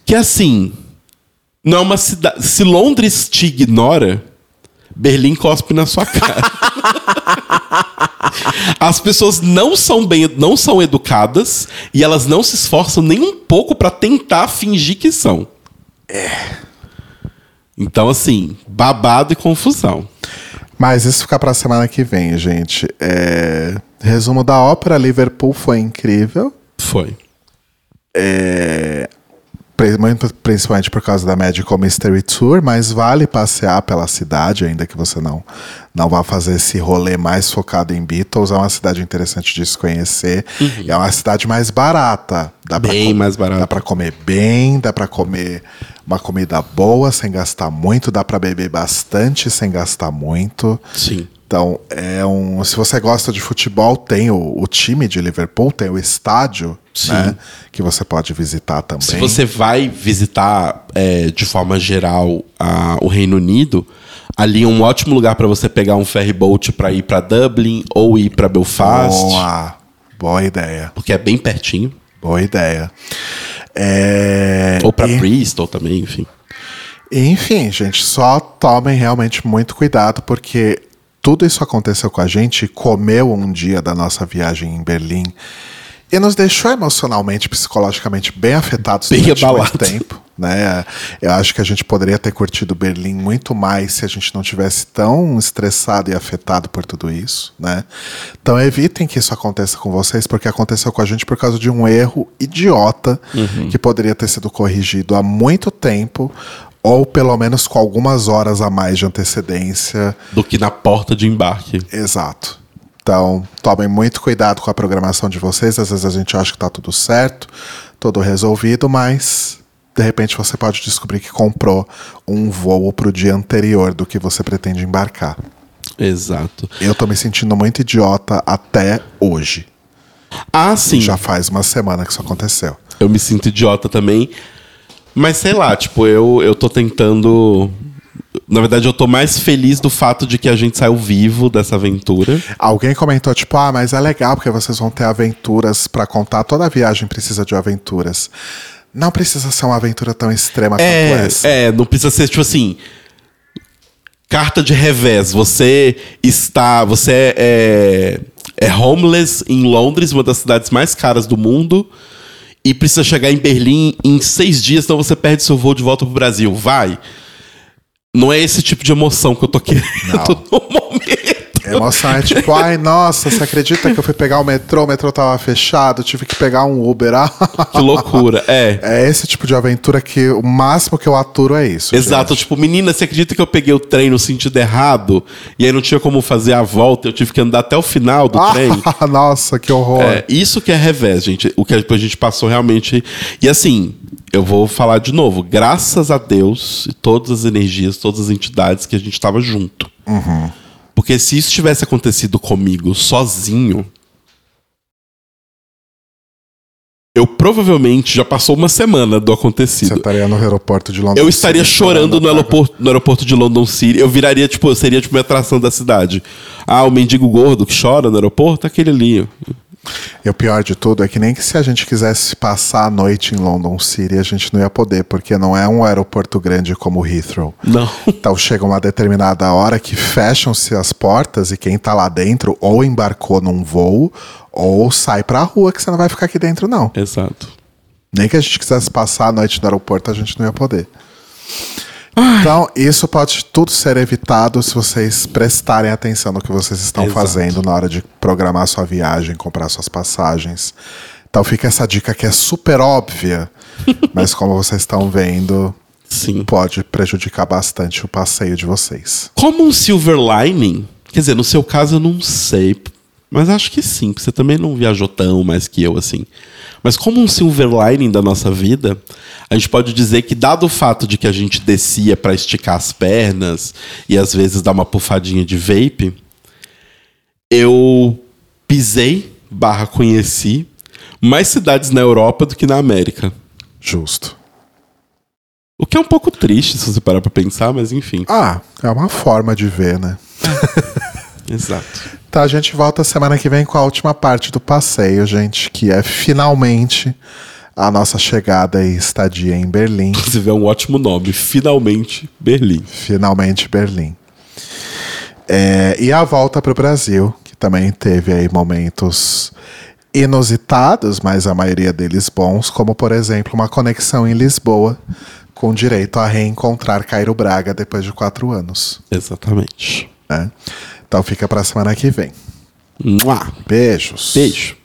Que assim. Não é uma cidade. Se Londres te ignora, Berlim cospe na sua cara. As pessoas não são bem, não são educadas e elas não se esforçam nem um pouco pra tentar fingir que são. É. Então assim, babado e confusão. Mas isso fica pra semana que vem, gente. É, resumo da ópera: Liverpool foi incrível. Foi. É, muito, principalmente por causa da Magical Mystery Tour, mas vale passear pela cidade, ainda que você não, não vá fazer esse rolê mais focado em Beatles. É uma cidade interessante de se conhecer. E é uma cidade mais barata. Dá pra Bem com- mais barata. Dá pra comer bem, dá pra comer uma comida boa sem gastar muito, dá pra beber bastante sem gastar muito. Sim. Então, é um. Se você gosta de futebol, tem o, o time de Liverpool, tem o estádio, né? Que você pode visitar também. Se você vai visitar é, de forma geral a- o Reino Unido, ali é um ótimo lugar para você pegar um ferry boat para ir para Dublin ou ir para Belfast, Boa, boa ideia. porque é bem pertinho. Boa ideia. É, Ou para e- Bristol também, enfim. Enfim, gente, só tomem realmente muito cuidado, porque tudo isso aconteceu com a gente, comeu um dia da nossa viagem em Berlim e nos deixou emocionalmente, psicologicamente bem afetados Bem durante muito abalado. tempo. Né? Eu acho que a gente poderia ter curtido Berlim muito mais se a gente não tivesse tão estressado e afetado por tudo isso, né? Então evitem que isso aconteça com vocês, porque aconteceu com a gente por causa de um erro idiota que poderia ter sido corrigido há muito tempo, ou pelo menos com algumas horas a mais de antecedência. Do que na porta de embarque. Exato. Então, tomem muito cuidado com a programação de vocês. Às vezes a gente acha que tá tudo certo, tudo resolvido, mas de repente você pode descobrir que comprou um voo pro dia anterior do que você pretende embarcar. Exato. Eu tô me sentindo muito idiota até hoje. Ah, sim. Já faz uma semana que isso aconteceu. Eu me sinto idiota também. Mas sei lá, tipo, eu, eu tô tentando. Na verdade, eu tô mais feliz do fato de que a gente saiu vivo dessa aventura. Alguém comentou, tipo, ah, mas é legal porque vocês vão ter aventuras pra contar. Toda viagem precisa de aventuras. Não precisa ser uma aventura tão extrema quanto É, essa. é, não precisa ser tipo assim. Carta de revés. Você está. Você é, é homeless em Londres, uma das cidades mais caras do mundo. E precisa chegar em Berlim em seis dias, então você perde seu voo de volta pro Brasil. Vai. Não é esse tipo de emoção que eu tô querendo no momento. Emoção é tipo, ai, nossa, você acredita que eu fui pegar o metrô, o metrô tava fechado, tive que pegar um Uber. Ah, Que loucura. É. É esse tipo de aventura que o máximo que eu aturo é isso. Exato, tipo, menina, você acredita que eu peguei o trem no sentido errado e aí não tinha como fazer a volta, eu tive que andar até o final do trem? Ah, nossa, que horror. É, isso que é revés, gente. O que a gente passou realmente. E assim, eu vou falar de novo. Graças a Deus e todas as energias, todas as entidades que a gente estava junto. Porque se isso tivesse acontecido comigo sozinho. Eu provavelmente já passou uma semana do Você acontecido. estaria no aeroporto de Londres. Eu estaria chorando no aeroporto, no aeroporto de London City. Eu viraria, tipo, eu seria tipo uma atração da cidade. Ah, o mendigo gordo que chora no aeroporto, aquele ali. E o pior de tudo é que nem que se a gente quisesse passar a noite em London City, a gente não ia poder, porque não é um aeroporto grande como Heathrow. Não. Então chega uma determinada hora que fecham-se as portas e quem tá lá dentro ou embarcou num voo ou sai pra rua que você não vai ficar aqui dentro, não. Exato. Nem que a gente quisesse passar a noite no aeroporto, a gente não ia poder. Então, isso pode tudo ser evitado se vocês prestarem atenção no que vocês estão Exato. fazendo na hora de programar sua viagem, comprar suas passagens. Então fica essa dica que é super óbvia, mas como vocês estão vendo, Sim. pode prejudicar bastante o passeio de vocês. Como um silver lining, quer dizer, no seu caso eu não sei, mas acho que sim, porque você também não viajou tão mais que eu assim. Mas como um silver lining da nossa vida, a gente pode dizer que dado o fato de que a gente descia para esticar as pernas e às vezes dar uma pufadinha de vape, eu pisei, barra conheci, mais cidades na Europa do que na América. Justo. O que é um pouco triste se você parar pra pensar, mas enfim. Ah, é uma forma de ver, né? Exato. Tá, a gente volta semana que vem com a última parte do passeio, gente, que é finalmente a nossa chegada e estadia em Berlim. Inclusive é um ótimo nome. Finalmente, Berlim. Finalmente Berlim. É, e a volta para o Brasil, que também teve aí momentos inusitados, mas a maioria deles bons, como por exemplo uma conexão em Lisboa, com direito a reencontrar Cairo Braga depois de quatro anos. Exatamente. né? Então fica para semana que vem. Mua. Beijos. Beijo.